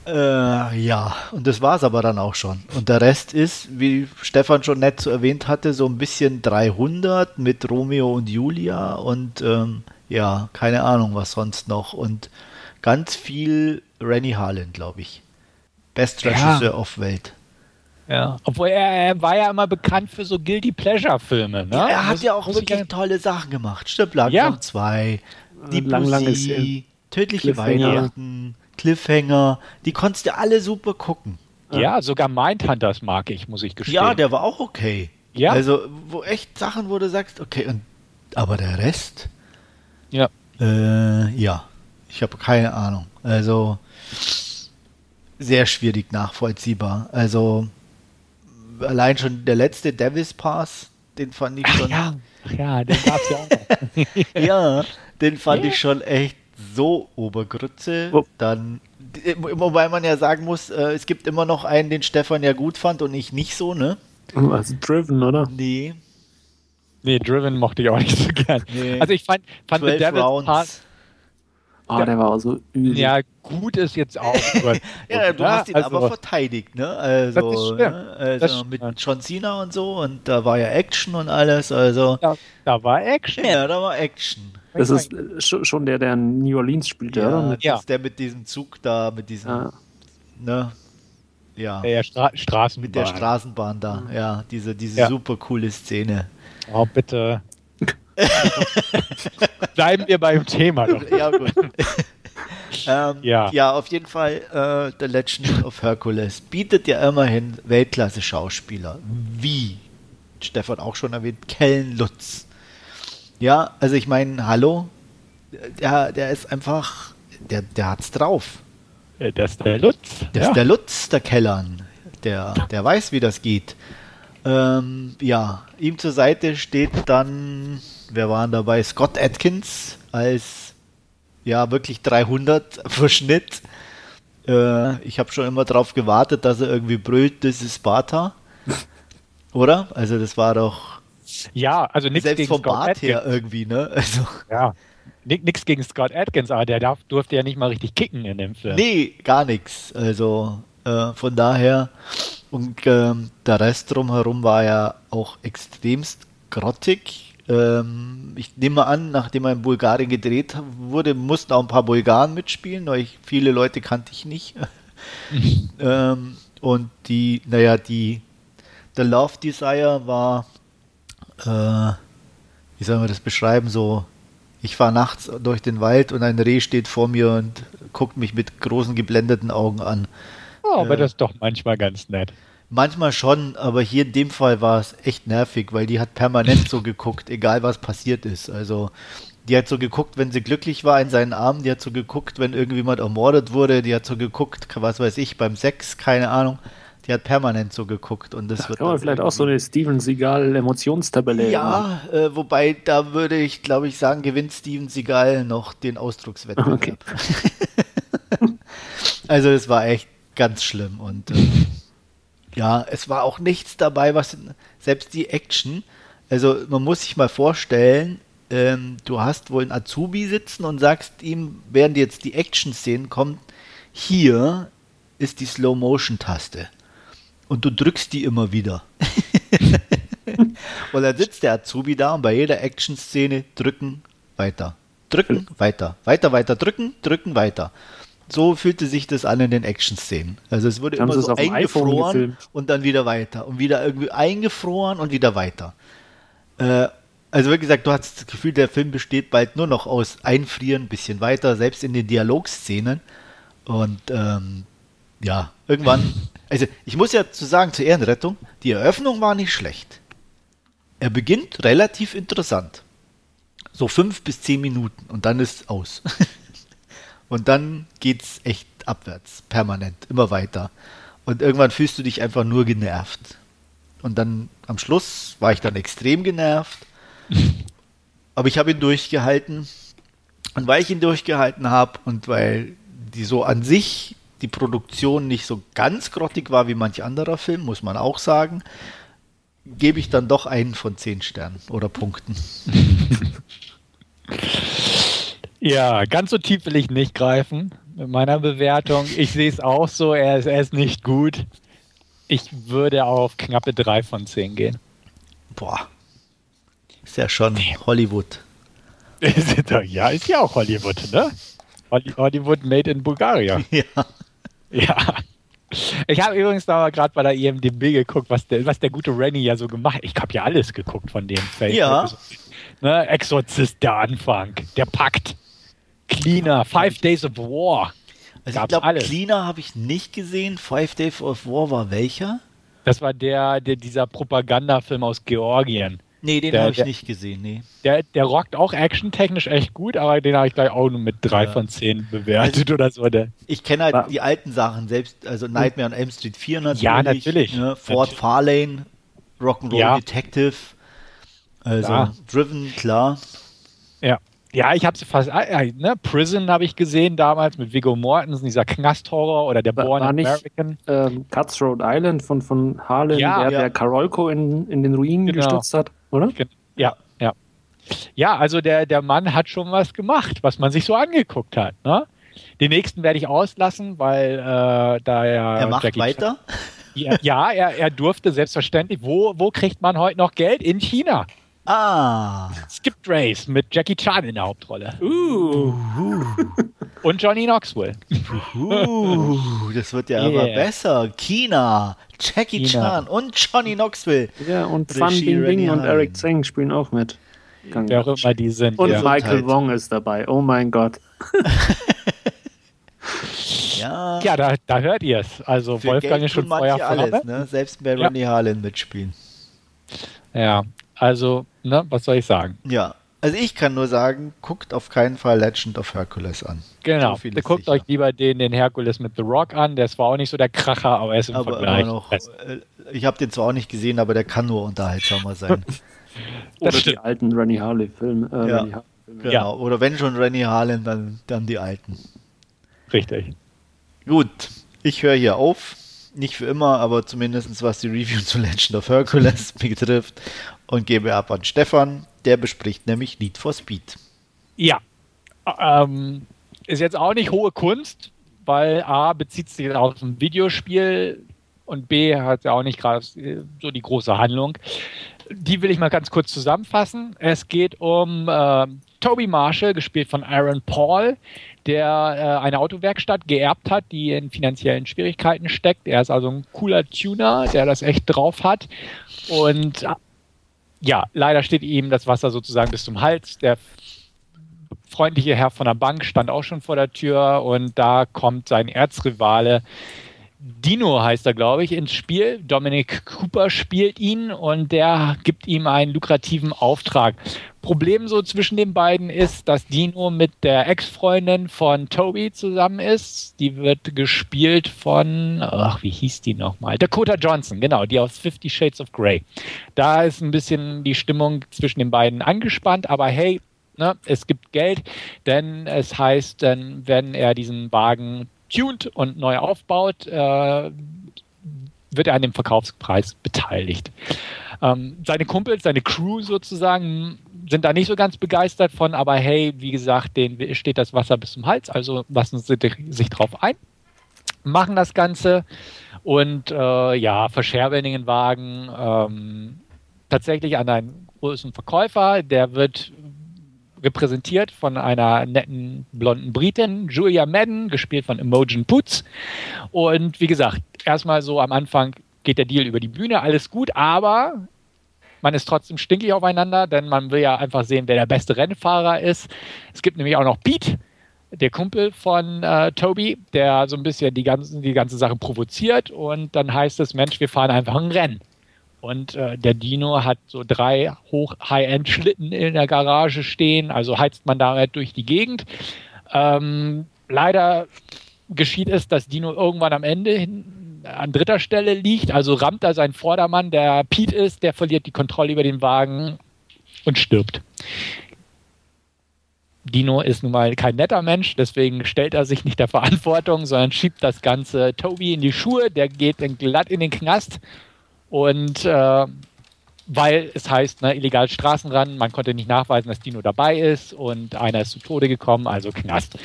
Äh, ja, und das war es aber dann auch schon. Und der Rest ist, wie Stefan schon nett so erwähnt hatte, so ein bisschen 300 mit Romeo und Julia und ähm, ja, keine Ahnung, was sonst noch. Und ganz viel Rennie Harlan, glaube ich. Best Ja. Regisseur auf Welt. Ja. Obwohl er, er war ja immer bekannt für so Guilty Pleasure-Filme. Ne? Ja, er hat ja auch wirklich ja- tolle Sachen gemacht. Stirb langsam Ja. 2, die Lang, lang ist Lucy, Tödliche Cliffhanger. Weihnachten, Cliffhanger, die konntest du alle super gucken. Ja, sogar Mindhunters mag ich, muss ich gestehen. Ja, der war auch okay. Ja. Also, wo echt Sachen, wo du sagst, okay, und, aber der Rest? Ja. Äh, ja, ich habe keine Ahnung. Also, sehr schwierig nachvollziehbar. Also, allein schon der letzte Davis Pass, den fand ich Ach schon. ja, Ach ja, den gab's ja auch noch. Ja, den fand Ja. ich schon echt so Obergrütze. Wo- Dann, wobei man ja sagen muss, äh, es gibt immer noch einen, den Stefan ja gut fand und ich nicht so, ne? Also Driven, oder? Nee. Nee, Driven mochte ich auch nicht so gern. Nee. Also ich fand, fand The 12 Devil's Rounds. Part, Ah, der war auch so übel. ja, gut ist jetzt auch. gut. Ja, du hast ihn also, aber verteidigt, ne? Also, Das stimmt. ne? also Das mit. John Cena und so und da war ja Action und alles, also. da, da war Action. Ja, da war Action. Das ist äh, scho- schon der, der in New Orleans spielte, Ja, oder? das Ja. ist der mit diesem Zug da, mit diesem, Ja. ne? Ja. Der Stra Straßenbahn. Mit der Straßenbahn da, ja, diese, diese Ja. super coole Szene. Oh, bitte. Bleiben wir beim Thema doch. ja, gut. ähm, ja. Ja. auf jeden Fall, äh, The Legend of Hercules bietet ja immerhin Weltklasse-Schauspieler. Wie Stefan auch schon erwähnt, Kellen Lutz. Ja, also ich meine, hallo, der, der ist einfach, der, der hat's drauf. Äh, Das ist der Lutz. Das ja. ist der Lutz, der Kellern. Der, der weiß, wie das geht. Ähm, ja, ihm zur Seite steht dann, wer waren dabei? Scott Atkins als, ja, wirklich 300 Verschnitt. Äh, ich habe schon immer darauf gewartet, dass er irgendwie brüllt, das ist Sparta. Oder? Also das war doch Ja, also nichts selbst gegen vom Scott Bart her Atkins. irgendwie, ne? Also, Ja. Nichts gegen Scott Atkins, aber der darf, durfte ja nicht mal richtig kicken in dem Film. nee, gar nichts. Also äh, von daher und ähm, der Rest drumherum war ja auch extremst grottig. Ähm, ich nehme an, nachdem er in Bulgarien gedreht wurde, mussten auch ein paar Bulgaren mitspielen, weil ich, viele Leute kannte ich nicht. ähm, und die, naja, die, der Love Desire war, äh, wie soll man das beschreiben, so, ich fahre nachts durch den Wald und ein Reh steht vor mir und guckt mich mit großen geblendeten Augen an. Oh, aber Ja. das ist doch manchmal ganz nett. Manchmal schon, aber hier in dem Fall war es echt nervig, weil die hat permanent so geguckt, egal was passiert ist. Also die hat so geguckt, wenn sie glücklich war in seinen Armen, die hat so geguckt, wenn irgendjemand ermordet wurde, die hat so geguckt, was weiß ich, beim Sex, keine Ahnung. Die hat permanent so geguckt und das wird Kann man vielleicht auch so eine Steven Seagal Emotionstabelle Ja, äh, wobei da würde ich, glaube ich, sagen, gewinnt Steven Seagal noch den Ausdruckswettbewerb. Okay. also es war echt ganz schlimm und äh, ja, es war auch nichts dabei, was selbst die Action, also man muss sich mal vorstellen, ähm, du hast wohl einen Azubi sitzen und sagst ihm, während jetzt die Action-Szenen kommt, hier ist die Slow-Motion-Taste und du drückst die immer wieder. und dann sitzt der Azubi da und bei jeder Action-Szene drücken, weiter, drücken, weiter, weiter, weiter, drücken, drücken, weiter. So fühlte sich das an in den Action-Szenen. Also es wurde Haben immer so eingefroren und dann wieder weiter und wieder irgendwie eingefroren und wieder weiter. Äh, also wie gesagt, du hast das Gefühl, der Film besteht bald nur noch aus Einfrieren, ein bisschen weiter, selbst in den Dialogszenen. Und ähm, ja, irgendwann, also ich muss ja zu sagen, zur Ehrenrettung, die Eröffnung war nicht schlecht. Er beginnt relativ interessant. So fünf bis zehn Minuten und dann ist aus. und dann geht's echt abwärts, permanent, immer weiter. Und irgendwann fühlst du dich einfach nur genervt. Und dann am Schluss war ich dann extrem genervt. Aber ich habe ihn durchgehalten. Und weil ich ihn durchgehalten habe und weil die so an sich die Produktion nicht so ganz grottig war wie manch anderer Film, muss man auch sagen, gebe ich dann doch einen von zehn Sternen oder Punkten. Ja, ganz so tief will ich nicht greifen mit meiner Bewertung. Ich sehe es auch so, er ist, er ist nicht gut. Ich würde auf knappe 3 von 10 gehen. Boah. Ist ja schon Hollywood. ja, ist ja auch Hollywood, ne? Holly- Hollywood made in Bulgaria. Ja. Ja. Ich habe übrigens da mal gerade bei der IMDb geguckt, was der, was der gute Rennie ja so gemacht hat. Ich habe ja alles geguckt von dem Film. Ja. Ne, Exorzist, der Anfang, der Pakt, Cleaner, Five Days of War. Also ich glaube. Cleaner habe ich nicht gesehen. Five Days of War war welcher? Das war der, der dieser Propagandafilm aus Georgien. Nee, den habe ich der- nicht gesehen, nee. Der, der rockt auch actiontechnisch echt gut, aber den habe ich gleich auch nur mit drei Ja. von zehn bewertet oder so. Der, Ich kenne halt War- die alten Sachen, selbst, also Nightmare on Elm Street 4 natürlich. Ja, natürlich. Ne? Fort Natürlich. Farlane, Rock'n'Roll Ja. Detective. Also Klar. Driven, klar. ja. Ja, ich habe sie fast. ah, ne? Prison habe ich gesehen damals mit Viggo Mortensen, dieser Knasthorror oder der War- Born war nicht- American. Ähm, Cutthroat Island von, von Harlan, Ja, der, ja. der Karolko in, in den Ruinen Genau. gestürzt hat, oder? Ja, ja. Ja, also der, der Mann hat schon was gemacht, was man sich so angeguckt hat. Ne? Den nächsten werde ich auslassen, weil äh, da er. er macht Jackie weiter. Ja, ja er, er durfte selbstverständlich. Wo, wo kriegt man heute noch Geld? In China. Ah. Skip Race mit Jackie Chan in der Hauptrolle. Uh, Und Johnny Knoxville. Uh, das wird ja immer Yeah. besser. China, Jackie China. Chan und Johnny Knoxville. ja, und Fan Bing Bing und. Eric Zeng spielen auch mit. Gang- Wer auch immer die sind. Und ja. Michael. Wong ist dabei. Oh mein Gott. Ja, ja, da, da hört ihr es. Also für Wolfgang Geld ist schon Feuer alles, ne? Selbst bei Ja. Ronnie Harlan mitspielen. Ja, also, ne, was soll ich sagen? Ja, also ich kann nur sagen, guckt auf keinen Fall Legend of Hercules an. Genau. So Guckt sicher. euch lieber den, den Herkules mit The Rock an. Der ist zwar auch nicht so der Kracher, aber er ist im Aber Vergleich. immer noch, äh, ich habe den zwar auch nicht gesehen, aber der kann nur unterhaltsamer sein. Oder die stimmt. alten Rennie Harley-Filme. Äh, Ja. Genau. Ja. Oder wenn schon Rennie Harlan, dann, dann die alten. Richtig. Gut, ich höre hier auf nicht für immer, aber zumindest was die Review zu Legend of Hercules betrifft und gebe ab an Stefan. Der bespricht nämlich Need for Speed. Ja, ähm, ist jetzt auch nicht hohe Kunst, weil A bezieht sich auf ein Videospiel und B hat ja auch nicht gerade so die große Handlung. Die will ich mal ganz kurz zusammenfassen. Es geht um äh, Toby Marshall, gespielt von Aaron Paul, der äh, eine Autowerkstatt geerbt hat, die in finanziellen Schwierigkeiten steckt. Er ist also ein cooler Tuner, der das echt drauf hat. Und ja, leider steht ihm das Wasser sozusagen bis zum Hals. Der freundliche Herr von der Bank stand auch schon vor der Tür und da kommt sein Erzrivale Dino heißt er, glaube ich, ins Spiel. Dominic Cooper spielt ihn und der gibt ihm einen lukrativen Auftrag. Problem so zwischen den beiden ist, dass Dino mit der Ex-Freundin von Toby zusammen ist. Die wird gespielt von, ach, wie hieß die nochmal? Dakota Johnson, genau, die aus Fifty Shades of Grey. Da ist ein bisschen die Stimmung zwischen den beiden angespannt, aber hey, Ne, es gibt Geld, denn es heißt, dann, wenn er diesen Wagen tuned und neu aufbaut, äh, wird er an dem Verkaufspreis beteiligt. Ähm, seine Kumpels, seine Crew sozusagen, sind da nicht so ganz begeistert von, aber hey, wie gesagt, denen steht das Wasser bis zum Hals, also lassen sie sich drauf ein, machen das Ganze und äh, ja, verscherbeln den Wagen ähm, tatsächlich an einen großen Verkäufer, der wird repräsentiert von einer netten blonden Britin, Julia Madden, gespielt von Imogen Putz. Und wie gesagt, erstmal so am Anfang geht der Deal über die Bühne, alles gut, aber man ist trotzdem stinkig aufeinander, denn man will ja einfach sehen, wer der beste Rennfahrer ist. Es gibt nämlich auch noch Pete, der Kumpel von äh, Toby, der so ein bisschen die, ganzen, die ganze Sache provoziert und dann heißt es, Mensch, wir fahren einfach ein Rennen. Und äh, der Dino hat so drei Hoch-High-End-Schlitten in der Garage stehen, also heizt man damit durch die Gegend. Ähm, leider geschieht es, dass Dino irgendwann am Ende hin, an dritter Stelle liegt, also rammt er seinen Vordermann, der Pete ist, der verliert die Kontrolle über den Wagen und stirbt. Dino ist nun mal kein netter Mensch, deswegen stellt er sich nicht der Verantwortung, sondern schiebt das Ganze Toby in die Schuhe, der geht dann glatt in den Knast und äh, weil es heißt, ne, illegal Straßenrennen, man konnte nicht nachweisen, dass Dino dabei ist und einer ist zu Tode gekommen, also Knast.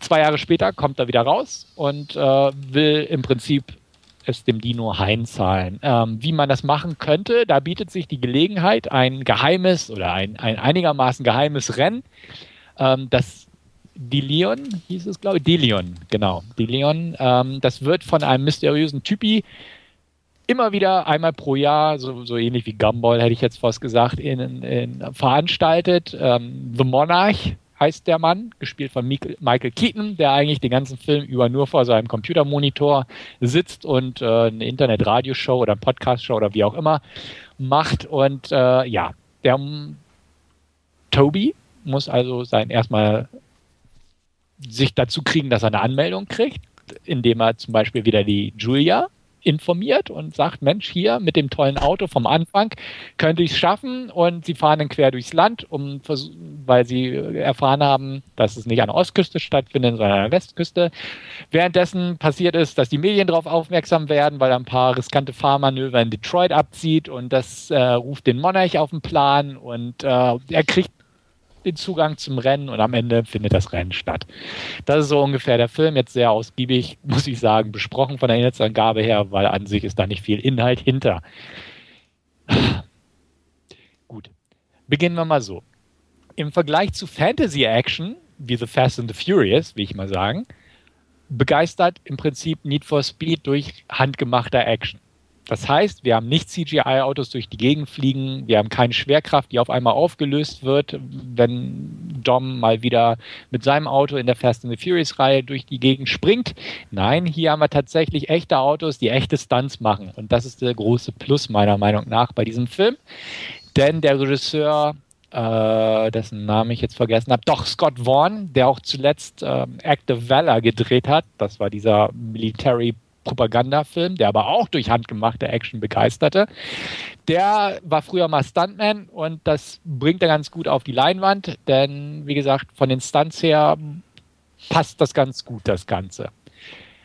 Zwei Jahre später kommt er wieder raus und äh, will im Prinzip es dem Dino heimzahlen. Ähm, wie man das machen könnte, da bietet sich die Gelegenheit, ein geheimes oder ein, ein einigermaßen geheimes Rennen, ähm, das Deleon hieß es, glaube ich, Deleon, genau, Deleon, ähm, das wird von einem mysteriösen Typi immer wieder einmal pro Jahr, so, so ähnlich wie Gumball, hätte ich jetzt fast gesagt, in, in, veranstaltet. Ähm, The Monarch heißt der Mann, gespielt von Michael Keaton, der eigentlich den ganzen Film über nur vor seinem Computermonitor sitzt und äh, eine Internet-Radioshow oder Podcast-Show oder wie auch immer macht. Und äh, ja, der Toby muss also sein erstmal sich dazu kriegen, dass er eine Anmeldung kriegt, indem er zum Beispiel wieder die Julia informiert und sagt, Mensch, hier mit dem tollen Auto vom Anfang könnte ich es schaffen. Und sie fahren dann quer durchs Land, um, weil sie erfahren haben, dass es nicht an der Ostküste stattfindet, sondern an der Westküste. Währenddessen passiert ist, dass die Medien darauf aufmerksam werden, weil er ein paar riskante Fahrmanöver in Detroit abzieht. Und das äh, ruft den Monarch auf den Plan. Und äh, er kriegt den Zugang zum Rennen und am Ende findet das Rennen statt. Das ist so ungefähr der Film, jetzt sehr ausgiebig, muss ich sagen, besprochen von der Inhaltsangabe her, weil an sich ist da nicht viel Inhalt hinter. Gut, beginnen wir mal so. Im Vergleich zu Fantasy Action, wie The Fast and the Furious, wie ich mal sagen, begeistert im Prinzip Need for Speed durch handgemachter Action. Das heißt, wir haben nicht CGI-Autos durch die Gegend fliegen, wir haben keine Schwerkraft, die auf einmal aufgelöst wird, wenn Dom mal wieder mit seinem Auto in der Fast and the Furious-Reihe durch die Gegend springt. Nein, hier haben wir tatsächlich echte Autos, die echte Stunts machen. Und das ist der große Plus meiner Meinung nach bei diesem Film. Denn der Regisseur äh, dessen Namen ich jetzt vergessen habe, doch Scott Vaughn, der auch zuletzt äh, Act of Valor gedreht hat. Das war dieser Military Propagandafilm, der aber auch durch handgemachte Action begeisterte. Der war früher mal Stuntman und das bringt er ganz gut auf die Leinwand, denn wie gesagt, von den Stunts her passt das ganz gut, das Ganze.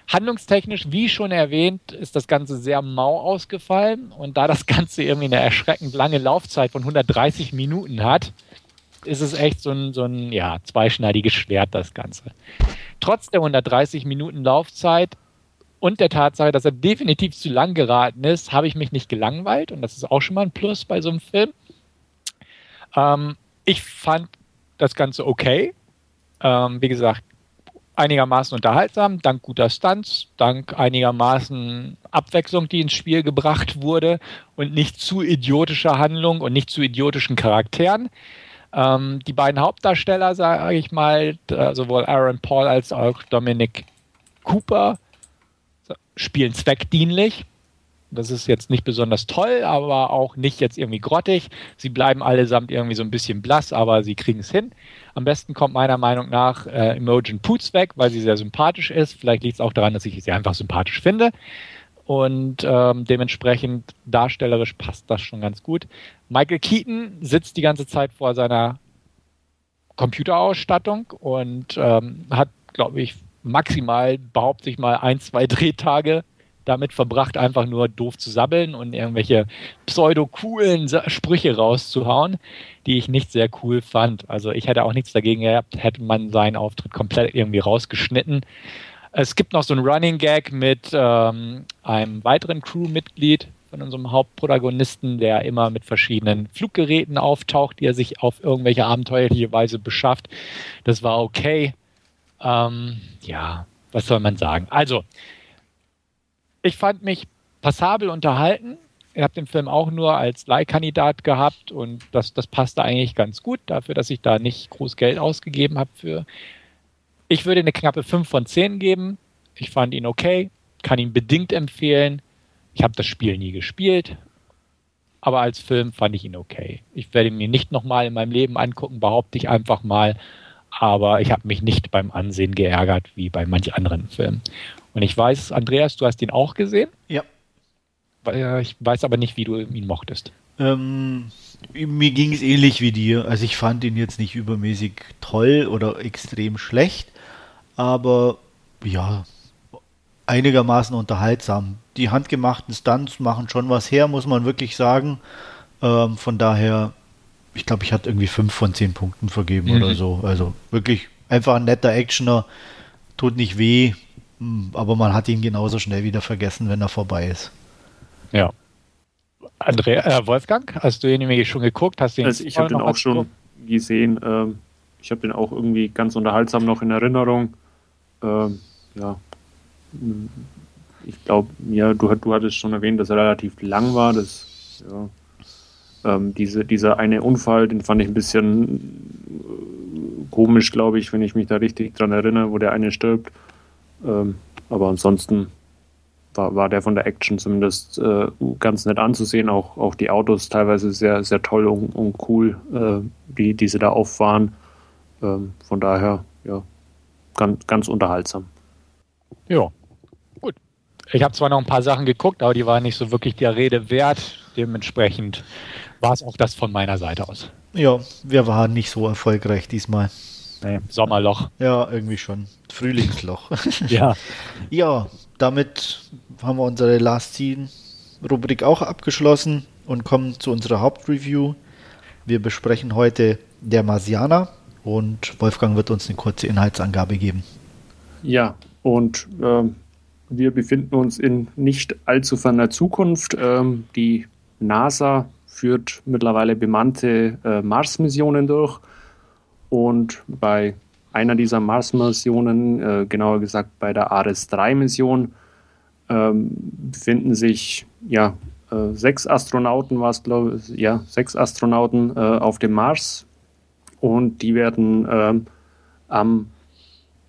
Handlungstechnisch, wie schon erwähnt, ist das Ganze sehr mau ausgefallen. Und da das Ganze irgendwie eine erschreckend lange Laufzeit von 130 Minuten hat, ist es echt so ein, so ein ja, zweischneidiges Schwert, das Ganze. Trotz der 130 Minuten Laufzeit und der Tatsache, dass er definitiv zu lang geraten ist, habe ich mich nicht gelangweilt. Und das ist auch schon mal ein Plus bei so einem Film. Ähm, ich fand das Ganze okay. Ähm, wie gesagt, einigermaßen unterhaltsam, dank guter Stunts, dank einigermaßen Abwechslung, die ins Spiel gebracht wurde und nicht zu idiotischer Handlung und nicht zu idiotischen Charakteren. Ähm, die beiden Hauptdarsteller, sage ich mal, sowohl Aaron Paul als auch Dominic Cooper, spielen zweckdienlich. Das ist jetzt nicht besonders toll, aber auch nicht jetzt irgendwie grottig. Sie bleiben allesamt irgendwie so ein bisschen blass, aber sie kriegen es hin. Am besten kommt meiner Meinung nach äh, Imogen Poots weg, weil sie sehr sympathisch ist. Vielleicht liegt es auch daran, dass ich sie einfach sympathisch finde. Und ähm, dementsprechend darstellerisch passt das schon ganz gut. Michael Keaton sitzt die ganze Zeit vor seiner Computerausstattung und ähm, hat, glaube ich, maximal, behaupte ich mal, ein, zwei Drehtage damit verbracht, einfach nur doof zu sabbeln und irgendwelche pseudo-coolen Sprüche rauszuhauen, die ich nicht sehr cool fand. Also ich hätte auch nichts dagegen gehabt, hätte man seinen Auftritt komplett irgendwie rausgeschnitten. Es gibt noch so einen Running Gag mit ähm, einem weiteren Crewmitglied von unserem Hauptprotagonisten, der immer mit verschiedenen Fluggeräten auftaucht, die er sich auf irgendwelche abenteuerliche Weise beschafft. Das war okay. Ähm, ja, was soll man sagen? Also, ich fand mich passabel unterhalten. Ich habe den Film auch nur als Leihkandidat gehabt und das, das passte eigentlich ganz gut dafür, dass ich da nicht groß Geld ausgegeben habe für. Ich würde eine knappe 5 von 10 geben. Ich fand ihn okay, kann ihn bedingt empfehlen. Ich habe das Spiel nie gespielt, aber als Film fand ich ihn okay. Ich werde ihn mir nicht nochmal in meinem Leben angucken, behaupte ich einfach mal. Aber ich habe mich nicht beim Ansehen geärgert wie bei manch anderen Filmen. Und ich weiß, Andreas, du hast ihn auch gesehen. Ja. Ich weiß aber nicht, wie du ihn mochtest. Ähm, mir ging es ähnlich wie dir. Also ich fand ihn jetzt nicht übermäßig toll oder extrem schlecht, aber ja, einigermaßen unterhaltsam. Die handgemachten Stunts machen schon was her, muss man wirklich sagen. Ähm, von daher, ich glaube, ich hatte irgendwie fünf von zehn Punkten vergeben mhm. oder so. Also wirklich einfach ein netter Actioner, tut nicht weh, hm, aber man hat ihn genauso schnell wieder vergessen, wenn er vorbei ist. Ja. Andrea, äh, Wolfgang, hast du ihn nämlich schon geguckt? Hast du ihn also ich habe den auch schon gesehen. Ähm, ich habe den auch irgendwie ganz unterhaltsam noch in Erinnerung. Ähm, ja. Ich glaube, ja, du, du hattest schon erwähnt, dass er relativ lang war. Das, ja. Ähm, diese, dieser eine Unfall, den fand ich ein bisschen äh, komisch, glaube ich, wenn ich mich da richtig dran erinnere, wo der eine stirbt. Ähm, aber ansonsten war, war der von der Action zumindest äh, ganz nett anzusehen. Auch, auch die Autos teilweise sehr, sehr toll und, und cool, äh, die, die da auffahren. Ähm, von daher, ja, ganz, ganz unterhaltsam. Ja, gut. Ich habe zwar noch ein paar Sachen geguckt, aber die waren nicht so wirklich der Rede wert. Dementsprechend war es auch das von meiner Seite aus. Ja, wir waren nicht so erfolgreich diesmal. Nee, Sommerloch. Ja, irgendwie schon. Frühlingsloch. ja. Ja, damit haben wir unsere Last Scene Rubrik auch abgeschlossen und kommen zu unserer Hauptreview. Wir besprechen heute der Marsianer und Wolfgang wird uns eine kurze Inhaltsangabe geben. Ja, und ähm, wir befinden uns in nicht allzu ferner Zukunft. Ähm, die NASA führt mittlerweile bemannte äh, Mars-Missionen durch und bei einer dieser Mars-Missionen, äh, genauer gesagt bei der Ares-3-Mission, ähm, befinden sich ja, äh, sechs Astronauten, war glaube ja, sechs Astronauten äh, auf dem Mars. Und die werden ähm, am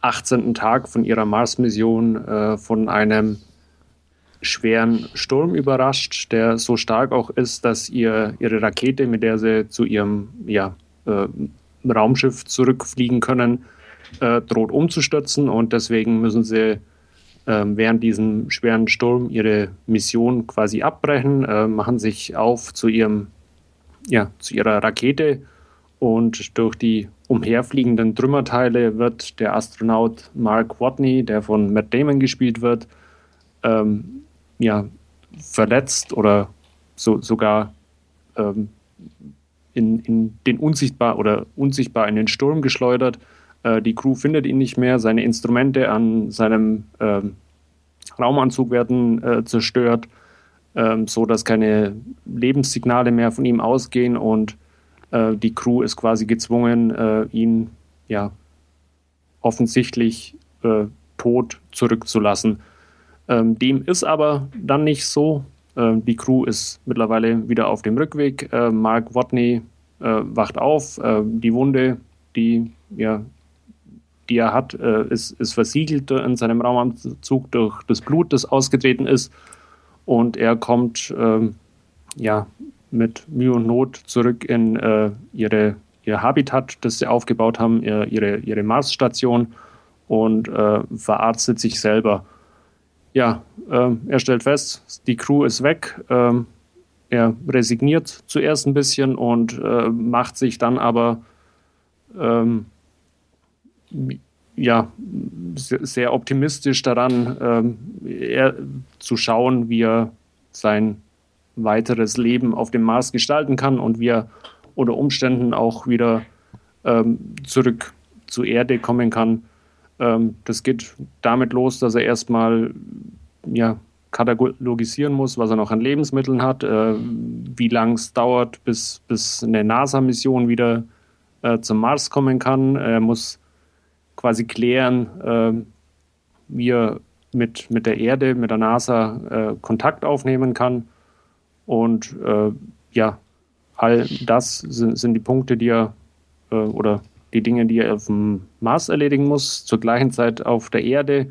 18. Tag von ihrer Mars-Mission äh, von einem schweren Sturm überrascht, der so stark auch ist, dass ihr, ihre Rakete, mit der sie zu ihrem ja, äh, Raumschiff zurückfliegen können, äh, droht umzustürzen. Und deswegen müssen sie äh, während diesem schweren Sturm ihre Mission quasi abbrechen, äh, machen sich auf zu ihrem, ja, zu ihrer Rakete. Und durch die umherfliegenden Trümmerteile wird der Astronaut Mark Watney, der von Matt Damon gespielt wird, ähm, ja, verletzt oder so, sogar ähm, in, in den unsichtbar oder unsichtbar in den Sturm geschleudert. Äh, die Crew findet ihn nicht mehr, seine Instrumente an seinem ähm, Raumanzug werden äh, zerstört, ähm, so dass keine Lebenssignale mehr von ihm ausgehen und äh, die Crew ist quasi gezwungen, äh, ihn ja offensichtlich äh, tot zurückzulassen. Ähm, dem ist aber dann nicht so. Ähm, die Crew ist mittlerweile wieder auf dem Rückweg. Äh, Mark Watney äh, wacht auf. Äh, die Wunde, die, ja, die er hat, äh, ist, ist versiegelt in seinem Raumanzug durch das Blut, das ausgetreten ist. Und er kommt ähm, ja, mit Mühe und Not zurück in äh, ihre, ihr Habitat, das sie aufgebaut haben, ihre, ihre Marsstation und äh, verarztet sich selber ja, äh, er stellt fest, die Crew ist weg. Ähm, er resigniert zuerst ein bisschen und äh, macht sich dann aber ähm, ja, sehr optimistisch daran, ähm, er, zu schauen, wie er sein weiteres Leben auf dem Mars gestalten kann und wie er unter Umständen auch wieder ähm, zurück zur Erde kommen kann. Ähm, das geht damit los, dass er erstmal ja, katalogisieren muss, was er noch an Lebensmitteln hat, äh, wie lange es dauert, bis, bis eine NASA-Mission wieder äh, zum Mars kommen kann. Er muss quasi klären, äh, wie er mit, mit der Erde, mit der NASA äh, Kontakt aufnehmen kann. Und äh, ja, all das sind, sind die Punkte, die er äh, oder die Dinge, die er auf dem Mars erledigen muss, zur gleichen Zeit auf der Erde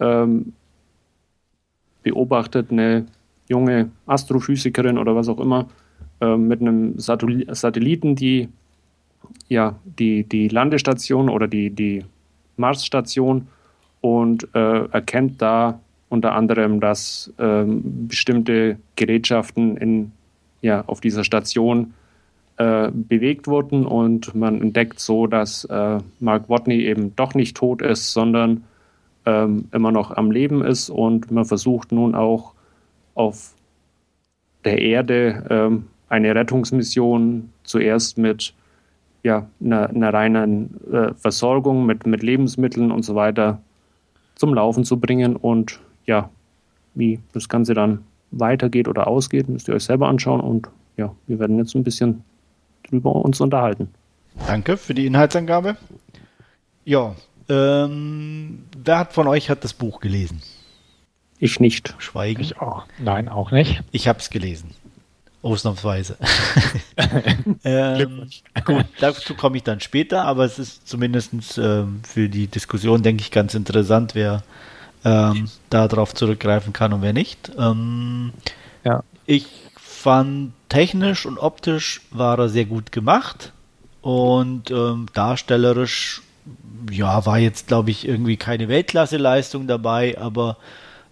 ähm, beobachtet eine junge Astrophysikerin oder was auch immer äh, mit einem Satelliten, die ja die, die Landestation oder die, die Marsstation und äh, erkennt da unter anderem, dass ähm, bestimmte Gerätschaften in, ja, auf dieser Station äh, bewegt wurden und man entdeckt so, dass äh, Mark Watney eben doch nicht tot ist, sondern ähm, immer noch am Leben ist und man versucht nun auch auf der Erde ähm, eine Rettungsmission zuerst mit ja, einer, einer reinen äh, Versorgung mit, mit Lebensmitteln und so weiter zum Laufen zu bringen und ja, wie das Ganze dann weitergeht oder ausgeht, müsst ihr euch selber anschauen und ja, wir werden jetzt ein bisschen drüber uns unterhalten. Danke für die Inhaltsangabe. Ja, ähm, wer hat von euch hat das Buch gelesen? Ich nicht. Schweigen. Ich auch. Nein, auch nicht. Ich habe es gelesen. Ausnahmsweise. ähm, gut, dazu komme ich dann später, aber es ist zumindest ähm, für die Diskussion, denke ich, ganz interessant, wer ähm, darauf zurückgreifen kann und wer nicht. Ähm, ja. Ich fand technisch und optisch war er sehr gut gemacht und ähm, darstellerisch ja, war jetzt, glaube ich, irgendwie keine Weltklasse-Leistung dabei, aber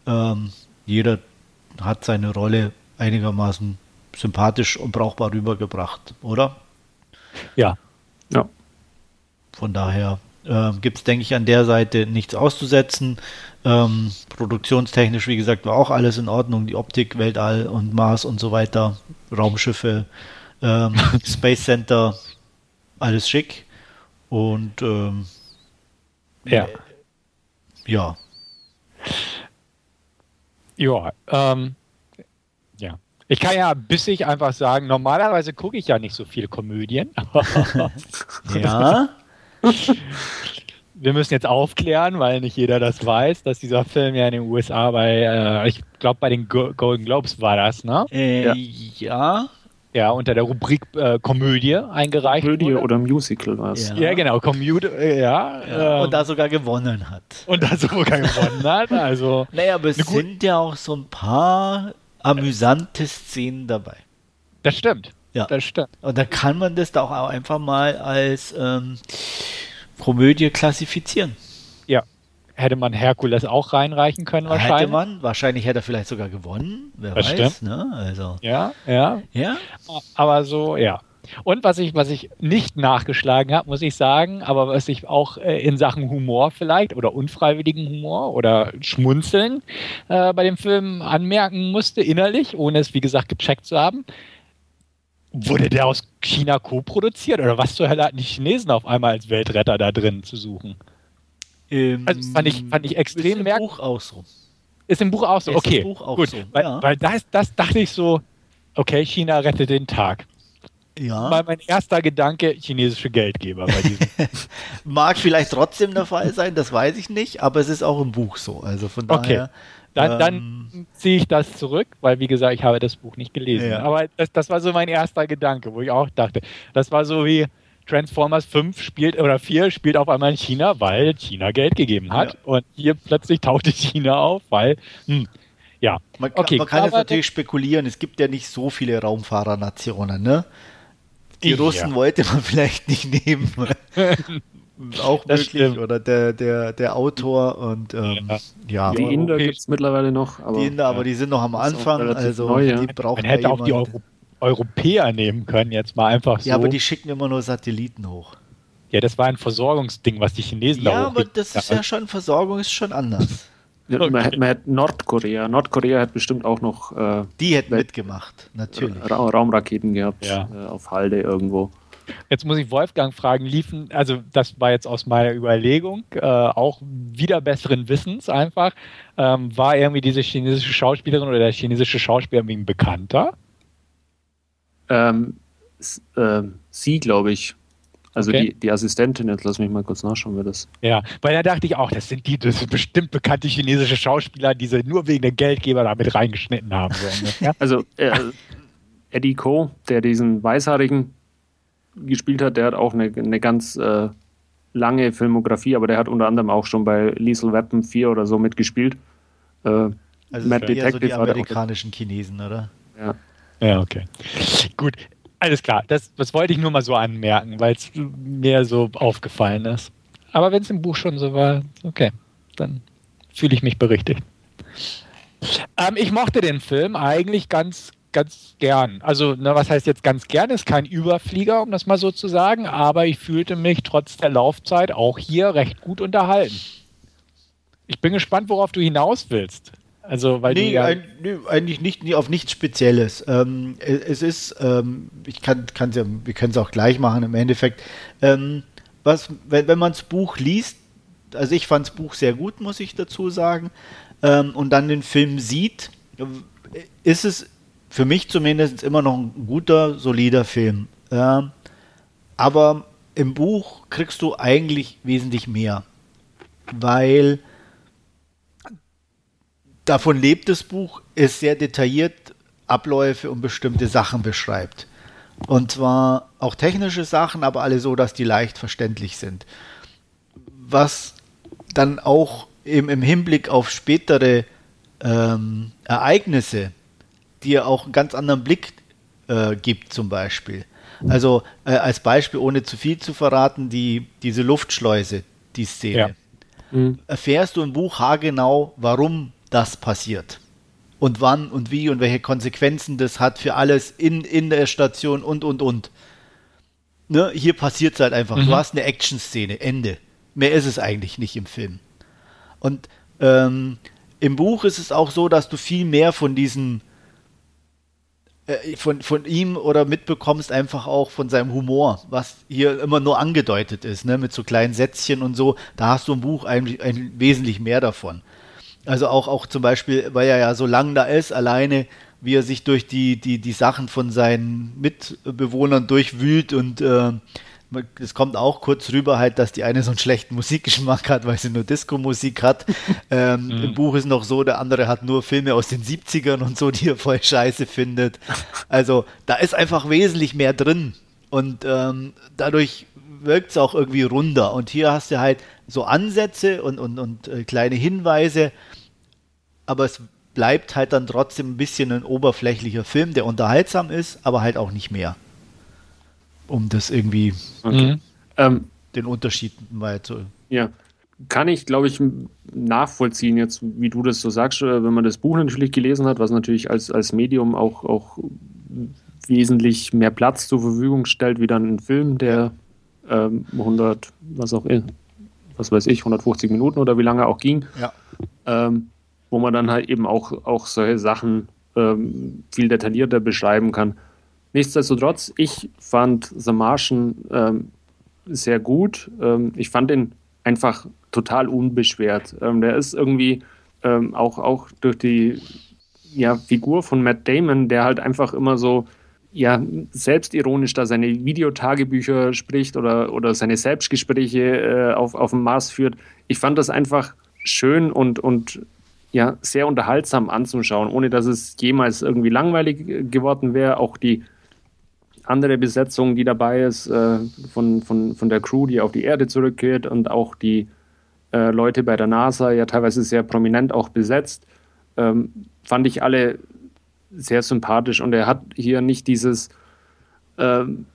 ähm, jeder hat seine Rolle einigermaßen sympathisch und brauchbar rübergebracht, oder? Ja. Ja. Von daher äh, gibt es, denke ich, an der Seite nichts auszusetzen. Ähm, produktionstechnisch, wie gesagt, war auch alles in Ordnung. Die Optik, Weltall und Mars und so weiter, Raumschiffe, ähm, Space Center, alles schick. Und ähm, ja. Äh, ja. Ja, ähm, ja. Ich kann ja bissig einfach sagen, normalerweise gucke ich ja nicht so viele Komödien. ja. Wir müssen jetzt aufklären, weil nicht jeder das weiß, dass dieser Film ja in den USA bei, äh, ich glaube bei den Go Golden Globes war das, ne? Äh, ja. ja ja, unter der Rubrik äh, Komödie eingereicht Komödie wurde. oder Musical war es. Ja. ja, genau, Komödie, äh, ja. ja. Und da sogar gewonnen hat. Und da sogar gewonnen hat, also. Naja, aber es sind ja auch so ein paar amüsante Szenen dabei. Das stimmt. Ja. Das stimmt. Und da kann man das da auch einfach mal als ähm, Komödie klassifizieren. Ja hätte man Herkules auch reinreichen können wahrscheinlich. Hätte man, wahrscheinlich hätte er vielleicht sogar gewonnen, wer das weiß. Ne? Also. Ja, ja. Ja. Aber so, ja. Und was ich, was ich nicht nachgeschlagen habe, muss ich sagen, aber was ich auch äh, in Sachen Humor vielleicht oder unfreiwilligen Humor oder Schmunzeln äh, bei dem Film anmerken musste, innerlich, ohne es wie gesagt gecheckt zu haben, wurde der aus China co-produziert oder was zur Hölle hatten die Chinesen auf einmal als Weltretter da drin zu suchen? Im, Also das fand ich, fand ich extrem ist im merkwürdig. Buch auch so. Ist im Buch auch so, Ist im okay. Buch auch gut, so, weil, ja. weil das, das dachte ich so, okay, China rettet den Tag. Ja. War mein erster Gedanke, chinesische Geldgeber bei diesem. Mag vielleicht trotzdem der Fall sein, das weiß ich nicht, aber es ist auch im Buch so. Also von Okay. Dann, ähm, dann ziehe ich das zurück, weil wie gesagt, ich habe das Buch nicht gelesen. Ja. Aber das, das war so mein erster Gedanke, wo ich auch dachte, das war so wie Transformers 5 spielt oder 4 spielt auf einmal in China, weil China Geld gegeben hat. Ja. Und hier plötzlich tauchte China auf, weil, hm, ja. Man kann, Okay, man kann jetzt natürlich spekulieren, es gibt ja nicht so viele Raumfahrernationen, ne? Die Ja. Russen wollte man vielleicht nicht nehmen. auch Das möglich. stimmt. Oder der, der, der Autor und ähm, ja. Die Ja, Inder okay. gibt es mittlerweile noch, aber Die Inder, aber die sind noch am Anfang, also neu, ja. die braucht Man ja hätte auch die. Euro Europäer nehmen können, jetzt mal einfach so. Ja, aber die schicken immer nur Satelliten hoch. ja, das war ein Versorgungsding, was die Chinesen Ja, da aber hochgeschickt das ist ja schon, Versorgung ist schon anders. Ja, man, hätte, man hätte Nordkorea. Nordkorea hat bestimmt auch noch äh, Die hätten mitgemacht, natürlich. Ra Raumraketen gehabt Ja. äh, auf Halde irgendwo. Jetzt muss ich Wolfgang fragen, liefen, also das war jetzt aus meiner Überlegung, äh, auch wieder besseren Wissens einfach, ähm, war irgendwie diese chinesische Schauspielerin oder der chinesische Schauspieler irgendwie ein Bekannter? Ähm, ähm, sie, glaube ich. Also Okay. die, die Assistentin, jetzt lass mich mal kurz nachschauen, wer das. Ja, weil da dachte ich auch, das sind die, das sind bestimmt bekannte chinesische Schauspieler, die sie nur wegen der Geldgeber da mit reingeschnitten haben. So ungefähr. Also äh, Eddie Ko, der diesen Weißhaarigen gespielt hat, der hat auch eine, eine ganz äh, lange Filmografie, aber der hat unter anderem auch schon bei Lethal Weapon 4 oder so mitgespielt. Äh, Also sind eher so die Detective er amerikanischen Chinesen, oder? ja. Ja, okay. Gut, alles klar. Das, das wollte ich nur mal so anmerken, weil es mir so aufgefallen ist. Aber wenn es im Buch schon so war, okay, dann fühle ich mich berichtigt. Ähm, ich mochte den Film eigentlich ganz, ganz gern. Also, ne, was heißt jetzt ganz gern? Ist kein Überflieger, um das mal so zu sagen, aber ich fühlte mich trotz der Laufzeit auch hier recht gut unterhalten. Ich bin gespannt, worauf du hinaus willst. Also, weil Nee, ja, ein, nee, eigentlich nicht, nie, auf nichts Spezielles. Ähm, es es ist, ähm, ich kann es ja, wir können es auch gleich machen im Endeffekt. Ähm, was, wenn, wenn man das Buch liest, also ich fand das Buch sehr gut, muss ich dazu sagen, ähm, und dann den Film sieht, ist es für mich zumindest immer noch ein guter, solider Film. Ähm, aber im Buch kriegst du eigentlich wesentlich mehr, weil davon lebt das Buch, es sehr detailliert Abläufe und bestimmte Sachen beschreibt. Und zwar auch technische Sachen, aber alle so, dass die leicht verständlich sind. Was dann auch im, im Hinblick auf spätere ähm, Ereignisse dir auch einen ganz anderen Blick äh, gibt, zum Beispiel. Also äh, als Beispiel, ohne zu viel zu verraten, die, diese Luftschleuse, die Szene Ja. Mhm. erfährst du im Buch haargenau, warum das passiert. Und wann und wie und welche Konsequenzen das hat für alles in, in der Station und und und. Ne, hier passiert es halt einfach. Mhm. Du hast eine Action-Szene, Ende. Mehr ist es eigentlich nicht im Film. Und ähm, im Buch ist es auch so, dass du viel mehr von diesen äh, von, von ihm oder mitbekommst einfach auch von seinem Humor, was hier immer nur angedeutet ist, ne, mit so kleinen Sätzchen und so. Da hast du im Buch eigentlich ein, wesentlich mehr davon. Also auch, auch zum Beispiel, weil er ja so lang da ist, alleine, wie er sich durch die, die, die Sachen von seinen Mitbewohnern durchwühlt und äh, es kommt auch kurz rüber halt, dass die eine so einen schlechten Musikgeschmack hat, weil sie nur Disco-Musik hat. ähm, Im Buch ist noch so, der andere hat nur Filme aus den 70ern und so, die er voll scheiße findet. Also da ist einfach wesentlich mehr drin und ähm, dadurch wirkt es auch irgendwie runder. Und hier hast du halt so Ansätze und, und, und äh, kleine Hinweise, aber es bleibt halt dann trotzdem ein bisschen ein oberflächlicher Film, der unterhaltsam ist, aber halt auch nicht mehr. Um das irgendwie Okay. Mhm. Ähm, den Unterschied mal zu. Ja, kann ich, glaube ich, nachvollziehen, jetzt, wie du das so sagst, äh, wenn man das Buch natürlich gelesen hat, was natürlich als, als Medium auch, auch wesentlich mehr Platz zur Verfügung stellt, wie dann ein Film, der ähm, 100, was auch was weiß ich, 150 Minuten oder wie lange auch ging. Ja. Ähm, wo man dann halt eben auch, auch solche Sachen ähm, viel detaillierter beschreiben kann. Nichtsdestotrotz, ich fand The Martian ähm, sehr gut. Ähm, ich fand ihn einfach total unbeschwert. Ähm, der ist irgendwie ähm, auch, auch durch die ja, Figur von Matt Damon, der halt einfach immer so ja, selbstironisch da seine Videotagebücher spricht oder, oder seine Selbstgespräche äh, auf, auf dem Mars führt. Ich fand das einfach schön und, und ja, sehr unterhaltsam anzuschauen, ohne dass es jemals irgendwie langweilig geworden wäre. Auch die andere Besetzung, die dabei ist, äh, von, von, von der Crew, die auf die Erde zurückkehrt und auch die äh, Leute bei der NASA, ja teilweise sehr prominent auch besetzt, ähm, fand ich alle sehr sympathisch. Und er hat hier nicht dieses, ähm,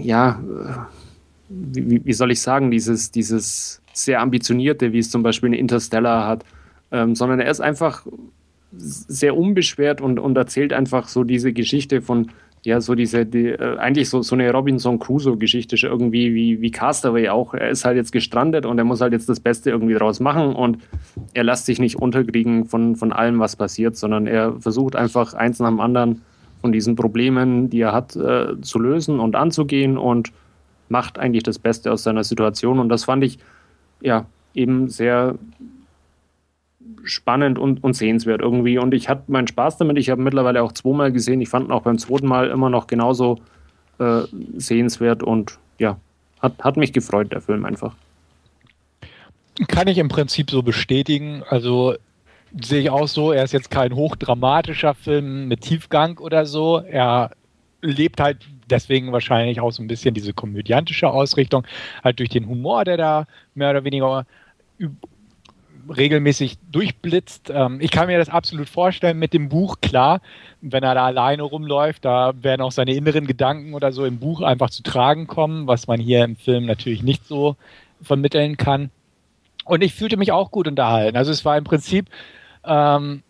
ja, wie, wie, soll ich sagen, dieses, dieses sehr ambitionierte, wie es zum Beispiel in Interstellar hat, ähm, sondern er ist einfach sehr unbeschwert und, und erzählt einfach so diese Geschichte von ja, so diese, die, äh, eigentlich so, so eine Robinson Crusoe-Geschichte, irgendwie wie, wie Castaway auch. Er ist halt jetzt gestrandet und er muss halt jetzt das Beste irgendwie draus machen und er lässt sich nicht unterkriegen von, von allem, was passiert, sondern er versucht einfach eins nach dem anderen von diesen Problemen, die er hat, äh, zu lösen und anzugehen und macht eigentlich das Beste aus seiner Situation. Und das fand ich ja eben sehr spannend und, und sehenswert irgendwie. Und ich hatte meinen Spaß damit. Ich habe mittlerweile auch zweimal gesehen. Ich fand ihn auch beim zweiten Mal immer noch genauso äh, sehenswert und ja, hat, hat mich gefreut, der Film einfach. Kann ich im Prinzip so bestätigen. Also sehe ich auch so, er ist jetzt kein hochdramatischer Film mit Tiefgang oder so. Er lebt halt deswegen wahrscheinlich auch so ein bisschen diese komödiantische Ausrichtung, halt durch den Humor, der da mehr oder weniger regelmäßig durchblitzt. Ähm, ich kann mir das absolut vorstellen mit dem Buch, klar, wenn er da alleine rumläuft, da werden auch seine inneren Gedanken oder so im Buch einfach zu tragen kommen, was man hier im Film natürlich nicht so vermitteln kann. Und ich fühlte mich auch gut unterhalten. Also es war im Prinzip ähm,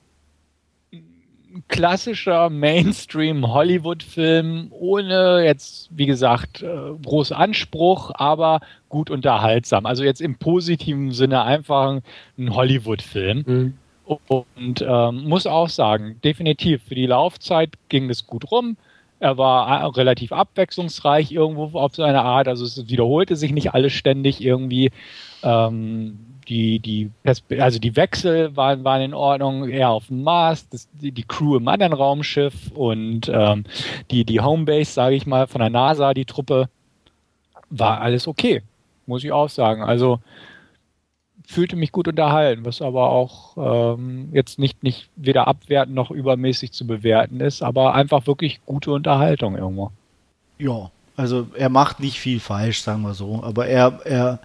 klassischer Mainstream-Hollywood-Film ohne jetzt, wie gesagt, äh, großen Anspruch, aber gut unterhaltsam. Also jetzt im positiven Sinne einfach ein Hollywood-Film. Mhm. Und ähm, muss auch sagen, definitiv für die Laufzeit ging es gut rum. Er war relativ abwechslungsreich irgendwo auf seine Art. Also es wiederholte sich nicht alles ständig irgendwie. Ähm, die, die, also die Wechsel waren, waren in Ordnung, eher auf dem Mars, das, die, die, Crew im anderen Raumschiff und ähm, die, die Homebase, sage ich mal, von der NASA, die Truppe, war alles okay, muss ich auch sagen. Also fühlte mich gut unterhalten, was aber auch ähm, jetzt nicht, nicht weder abwertend noch übermäßig zu bewerten ist, aber einfach wirklich gute Unterhaltung irgendwo. Ja, also er macht nicht viel falsch, sagen wir so, aber er, er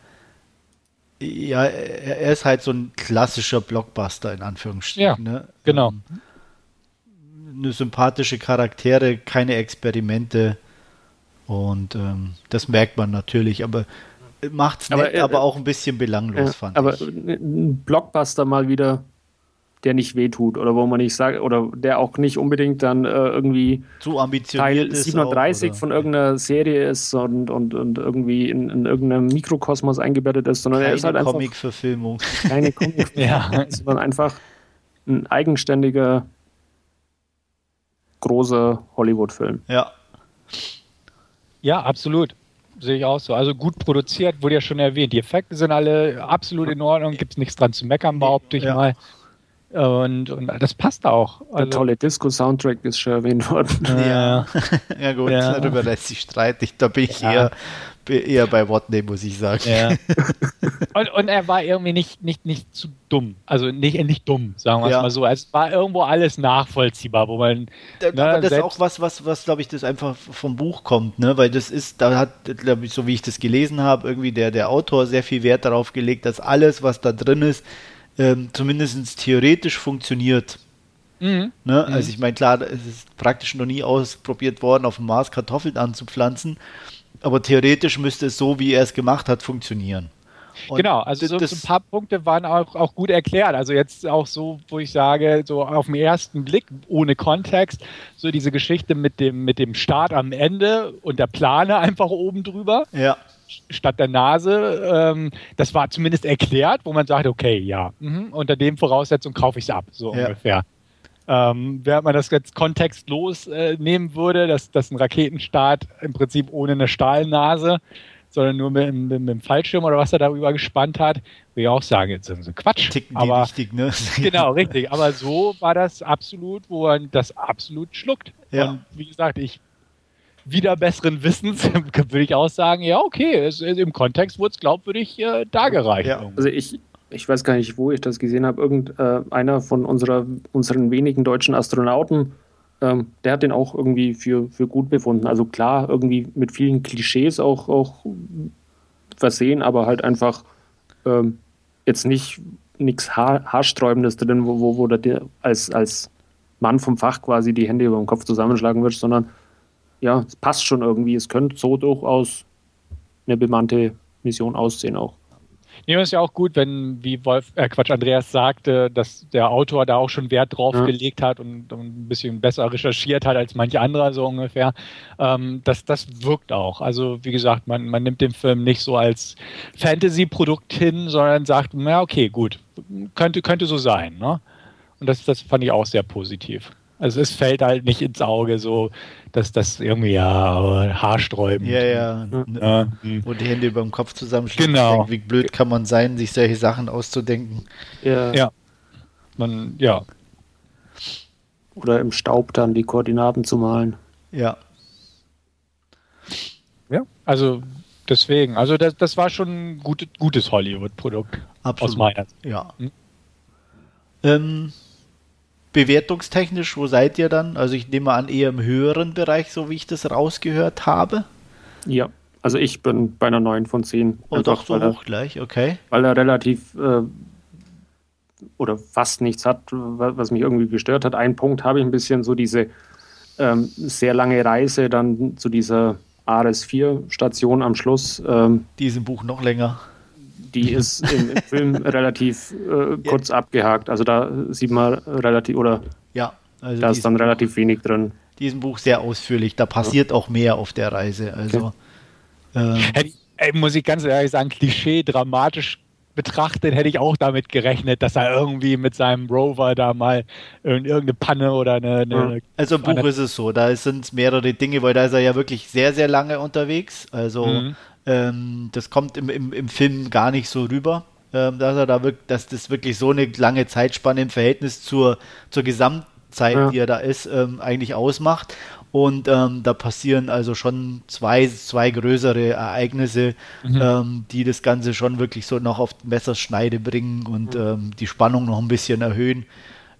ja, er ist halt so ein klassischer Blockbuster in Anführungsstrichen. Ja, ne? genau. Ähm, eine sympathische Charaktere, keine Experimente und ähm, das merkt man natürlich, aber macht's nett, aber, äh, aber auch ein bisschen belanglos, äh, fand aber ich. Aber ein Blockbuster mal wieder der nicht wehtut oder wo man nicht sagt, oder der auch nicht unbedingt dann äh, irgendwie zu ambitioniert Teil 37 auch, von irgendeiner Serie ist und, und, und irgendwie in, in irgendeinem Mikrokosmos eingebettet ist, sondern keine er ist halt einfach. Comic-Verfilmung. Keine Comic-Verfilmung, ja. sondern einfach ein eigenständiger, großer Hollywood-Film. Ja. Ja, absolut sehe ich auch so. Also gut produziert, wurde ja schon erwähnt. Die Effekte sind alle absolut in Ordnung, gibt es nichts dran zu meckern, behaupte ich ja. mal. Und, und das passt auch. Also, Der tolle Disco-Soundtrack ist schon erwähnt worden. Ja, ja gut, ja. darüber lässt sich streiten. Da bin ich ja. eher, eher bei Watney, muss ich sagen. Ja. und, und er war irgendwie nicht, nicht, nicht zu dumm. Also nicht, nicht dumm, sagen wir es mal so. Es war irgendwo alles nachvollziehbar, wo man. Da, ne, aber das ist auch was, was, was glaube ich, das einfach vom Buch kommt, ne? Weil das ist, da hat, glaube ich, so wie ich das gelesen habe, irgendwie der, der Autor sehr viel Wert darauf gelegt, dass alles, was da drin ist, ähm, zumindest theoretisch funktioniert. Mhm. Ne? Also mhm. ich meine, klar, es ist praktisch noch nie ausprobiert worden, auf dem Mars Kartoffeln anzupflanzen, aber theoretisch müsste es so, wie er es gemacht hat, funktionieren. Und genau, also so, so, ein paar Punkte waren auch, auch gut erklärt. Also jetzt auch so, wo ich sage, so auf den ersten Blick, ohne Kontext, so diese Geschichte mit dem, mit dem Start am Ende und der Plane einfach oben drüber. Ja. Statt der Nase, ähm, das war zumindest erklärt, wo man sagt, okay, ja, mh, unter dem Voraussetzung kaufe ich es ab, so ja. ungefähr. Ähm, während man das jetzt kontextlos äh, nehmen würde, dass, dass ein Raketenstart im Prinzip ohne eine Stahlnase sondern nur mit, mit, mit, dem Fallschirm oder was er darüber gespannt hat, würde ich auch sagen, jetzt sind sie Quatsch. Ticken aber, richtig, ne? genau, richtig. Aber so war das absolut, wo man das absolut schluckt. Ja. Und wie gesagt, ich wieder besseren Wissens würde ich auch sagen, ja, okay, es, im Kontext wurde es glaubwürdig äh, dargereicht. Ja. Also ich, ich weiß gar nicht, wo ich das gesehen habe. Irgendeiner von unserer, unseren wenigen deutschen Astronauten ähm, der hat den auch irgendwie für, für gut befunden. Also klar, irgendwie mit vielen Klischees auch, auch versehen, aber halt einfach ähm, jetzt nicht nichts Haar, Haarsträubendes drin, wo, wo, wo du als, als Mann vom Fach quasi die Hände über den Kopf zusammenschlagen würdest, sondern ja, es passt schon irgendwie. Es könnte so durchaus eine bemannte Mission aussehen auch. Nee, ist ja auch gut, wenn, wie Wolf, äh Quatsch, Andreas sagte, dass der Autor da auch schon Wert drauf ja. gelegt hat und, und, ein bisschen besser recherchiert hat als manche andere, so ungefähr. Ähm, das, das wirkt auch. Also, wie gesagt, man, man nimmt den Film nicht so als Fantasy-Produkt hin, sondern sagt, na okay, gut, könnte, könnte so sein. Ne? Und das, das fand ich auch sehr positiv. Also es fällt halt nicht ins Auge, so dass das irgendwie ja haarsträubend. Ja, ja. ja. Wo die Hände über dem Kopf zusammenschlagen. Genau. Wie blöd kann man sein, sich solche Sachen auszudenken. Ja. ja. Man, ja. Oder im Staub dann die Koordinaten zu malen. Ja. Ja, also deswegen. Also das, das war schon ein gut, gutes Hollywood-Produkt. Aus meiner Sicht. Ja. Hm? Ähm, bewertungstechnisch, wo seid ihr dann? Also ich nehme an, eher im höheren Bereich, so wie ich das rausgehört habe. Ja, also ich bin bei einer 9 von 10. Oh, doch so hoch er, gleich, okay. Weil er relativ äh, oder fast nichts hat, was mich irgendwie gestört hat. Ein Punkt habe ich ein bisschen so diese ähm, sehr lange Reise dann zu dieser ARS-4-Station am Schluss. Ähm, die ist im Buch noch länger die ist im, im Film relativ äh, kurz ja. abgehakt. Also da sieht man relativ, oder ja, also da ist dann relativ wenig drin. Diesem Buch sehr ausführlich, da passiert ja. auch mehr auf der Reise. Also okay. ähm, hey, muss ich ganz ehrlich sagen, Klischee dramatisch betrachtet, hätte ich auch damit gerechnet, dass er irgendwie mit seinem Rover da mal irgendeine Panne oder eine. eine also im Buch ist es so, da sind mehrere Dinge, weil da ist er ja wirklich sehr, sehr lange unterwegs. Also mhm. Ähm, das kommt im, im, im Film gar nicht so rüber, ähm, dass er da wirklich, dass das wirklich so eine lange Zeitspanne im Verhältnis zur, zur Gesamtzeit, ja. die er da ist, ähm, eigentlich ausmacht. Und ähm, da passieren also schon zwei, zwei größere Ereignisse, mhm. ähm, die das Ganze schon wirklich so noch auf Messerschneide bringen und mhm. ähm, die Spannung noch ein bisschen erhöhen.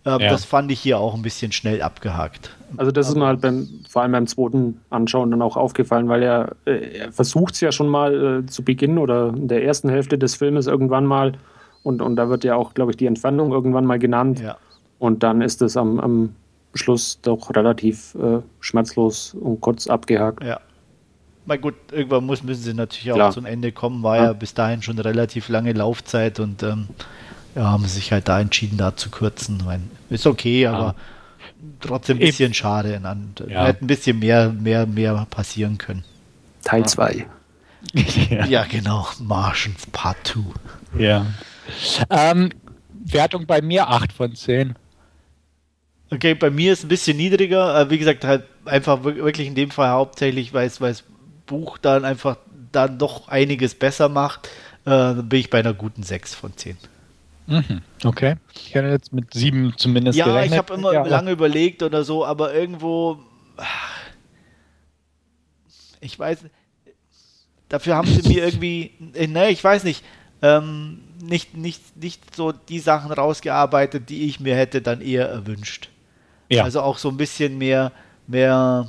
Ähm, ja. Das fand ich hier auch ein bisschen schnell abgehakt. Also das ist mir halt beim, vor allem beim zweiten Anschauen dann auch aufgefallen, weil er, äh, er versucht es ja schon mal äh, zu Beginn oder in der ersten Hälfte des Filmes irgendwann mal und, und da wird ja auch, glaube ich, die Entfernung irgendwann mal genannt. Ja. Und dann ist es am, am Schluss doch relativ äh, schmerzlos und kurz abgehakt. Ja. Na gut, irgendwann muss, müssen sie natürlich auch Klar. zum Ende kommen, war ja. ja bis dahin schon relativ lange Laufzeit und ähm, ja, haben sich halt da entschieden, da zu kürzen. Meine, ist okay, aber ja. trotzdem ein bisschen Eben. schade. Ja. Hätte ein bisschen mehr, mehr, mehr passieren können. Teil 2. ja. ja. genau. Martians Part 2. Ja. Ähm, Wertung bei mir 8 von 10. Okay, bei mir ist ein bisschen niedriger. Äh, wie gesagt, halt einfach wirklich in dem Fall hauptsächlich, weil es, weil das Buch dann einfach dann doch einiges besser macht. Äh, bin ich bei einer guten 6 von 10. Mhm. Okay. Ich hätte jetzt mit sieben zumindest ja, gerechnet. Ja, ich habe immer ja, lange überlegt oder so, aber irgendwo. Ich weiß. Dafür haben sie mir irgendwie. Ne, ich weiß nicht. Ähm, nicht, nicht, nicht so die Sachen rausgearbeitet, die ich mir hätte dann eher erwünscht. Ja. Also auch so ein bisschen mehr, mehr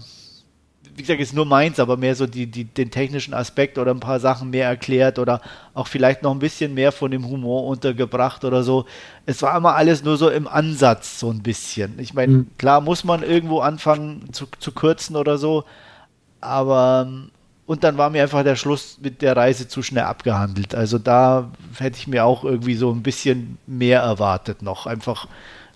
wie gesagt, ist nur meins, aber mehr so die, die, den technischen Aspekt oder ein paar Sachen mehr erklärt oder auch vielleicht noch ein bisschen mehr von dem Humor untergebracht oder so. Es war immer alles nur so im Ansatz so ein bisschen. Ich meine, mhm. klar muss man irgendwo anfangen zu, zu kürzen oder so, aber und dann war mir einfach der Schluss mit der Reise zu schnell abgehandelt. Also da hätte ich mir auch irgendwie so ein bisschen mehr erwartet noch. Einfach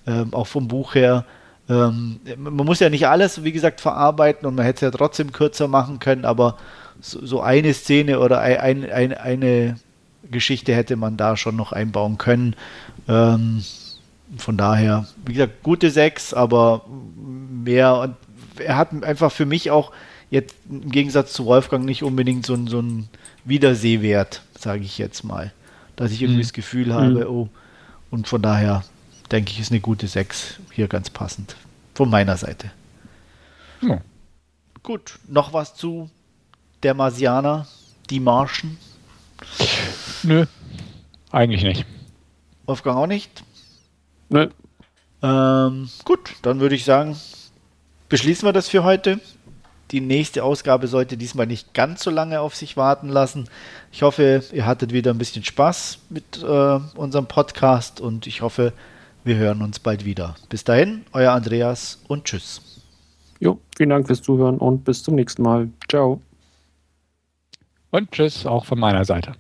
ähm, auch vom Buch her. Ähm, man muss ja nicht alles, wie gesagt, verarbeiten und man hätte es ja trotzdem kürzer machen können, aber so, so eine Szene oder ein, ein, eine Geschichte hätte man da schon noch einbauen können. Ähm, von daher, wie gesagt, gute sechs, aber mehr und er hat einfach für mich auch jetzt im Gegensatz zu Wolfgang nicht unbedingt so, so einen Wiedersehwert, sage ich jetzt mal. Dass ich irgendwie mhm. das Gefühl habe, mhm. oh, und von daher denke ich, ist eine gute 6 hier ganz passend. Von meiner Seite. Ja. Gut, noch was zu der Marsianer, die Marschen? Nö, eigentlich nicht. Wolfgang auch nicht? Nö. Ähm, gut, dann würde ich sagen, beschließen wir das für heute. Die nächste Ausgabe sollte diesmal nicht ganz so lange auf sich warten lassen. Ich hoffe, ihr hattet wieder ein bisschen Spaß mit äh, unserem Podcast und ich hoffe, wir hören uns bald wieder. Bis dahin, euer Andreas und tschüss. Jo, vielen Dank fürs Zuhören und bis zum nächsten Mal. Ciao. Und tschüss auch von meiner Seite.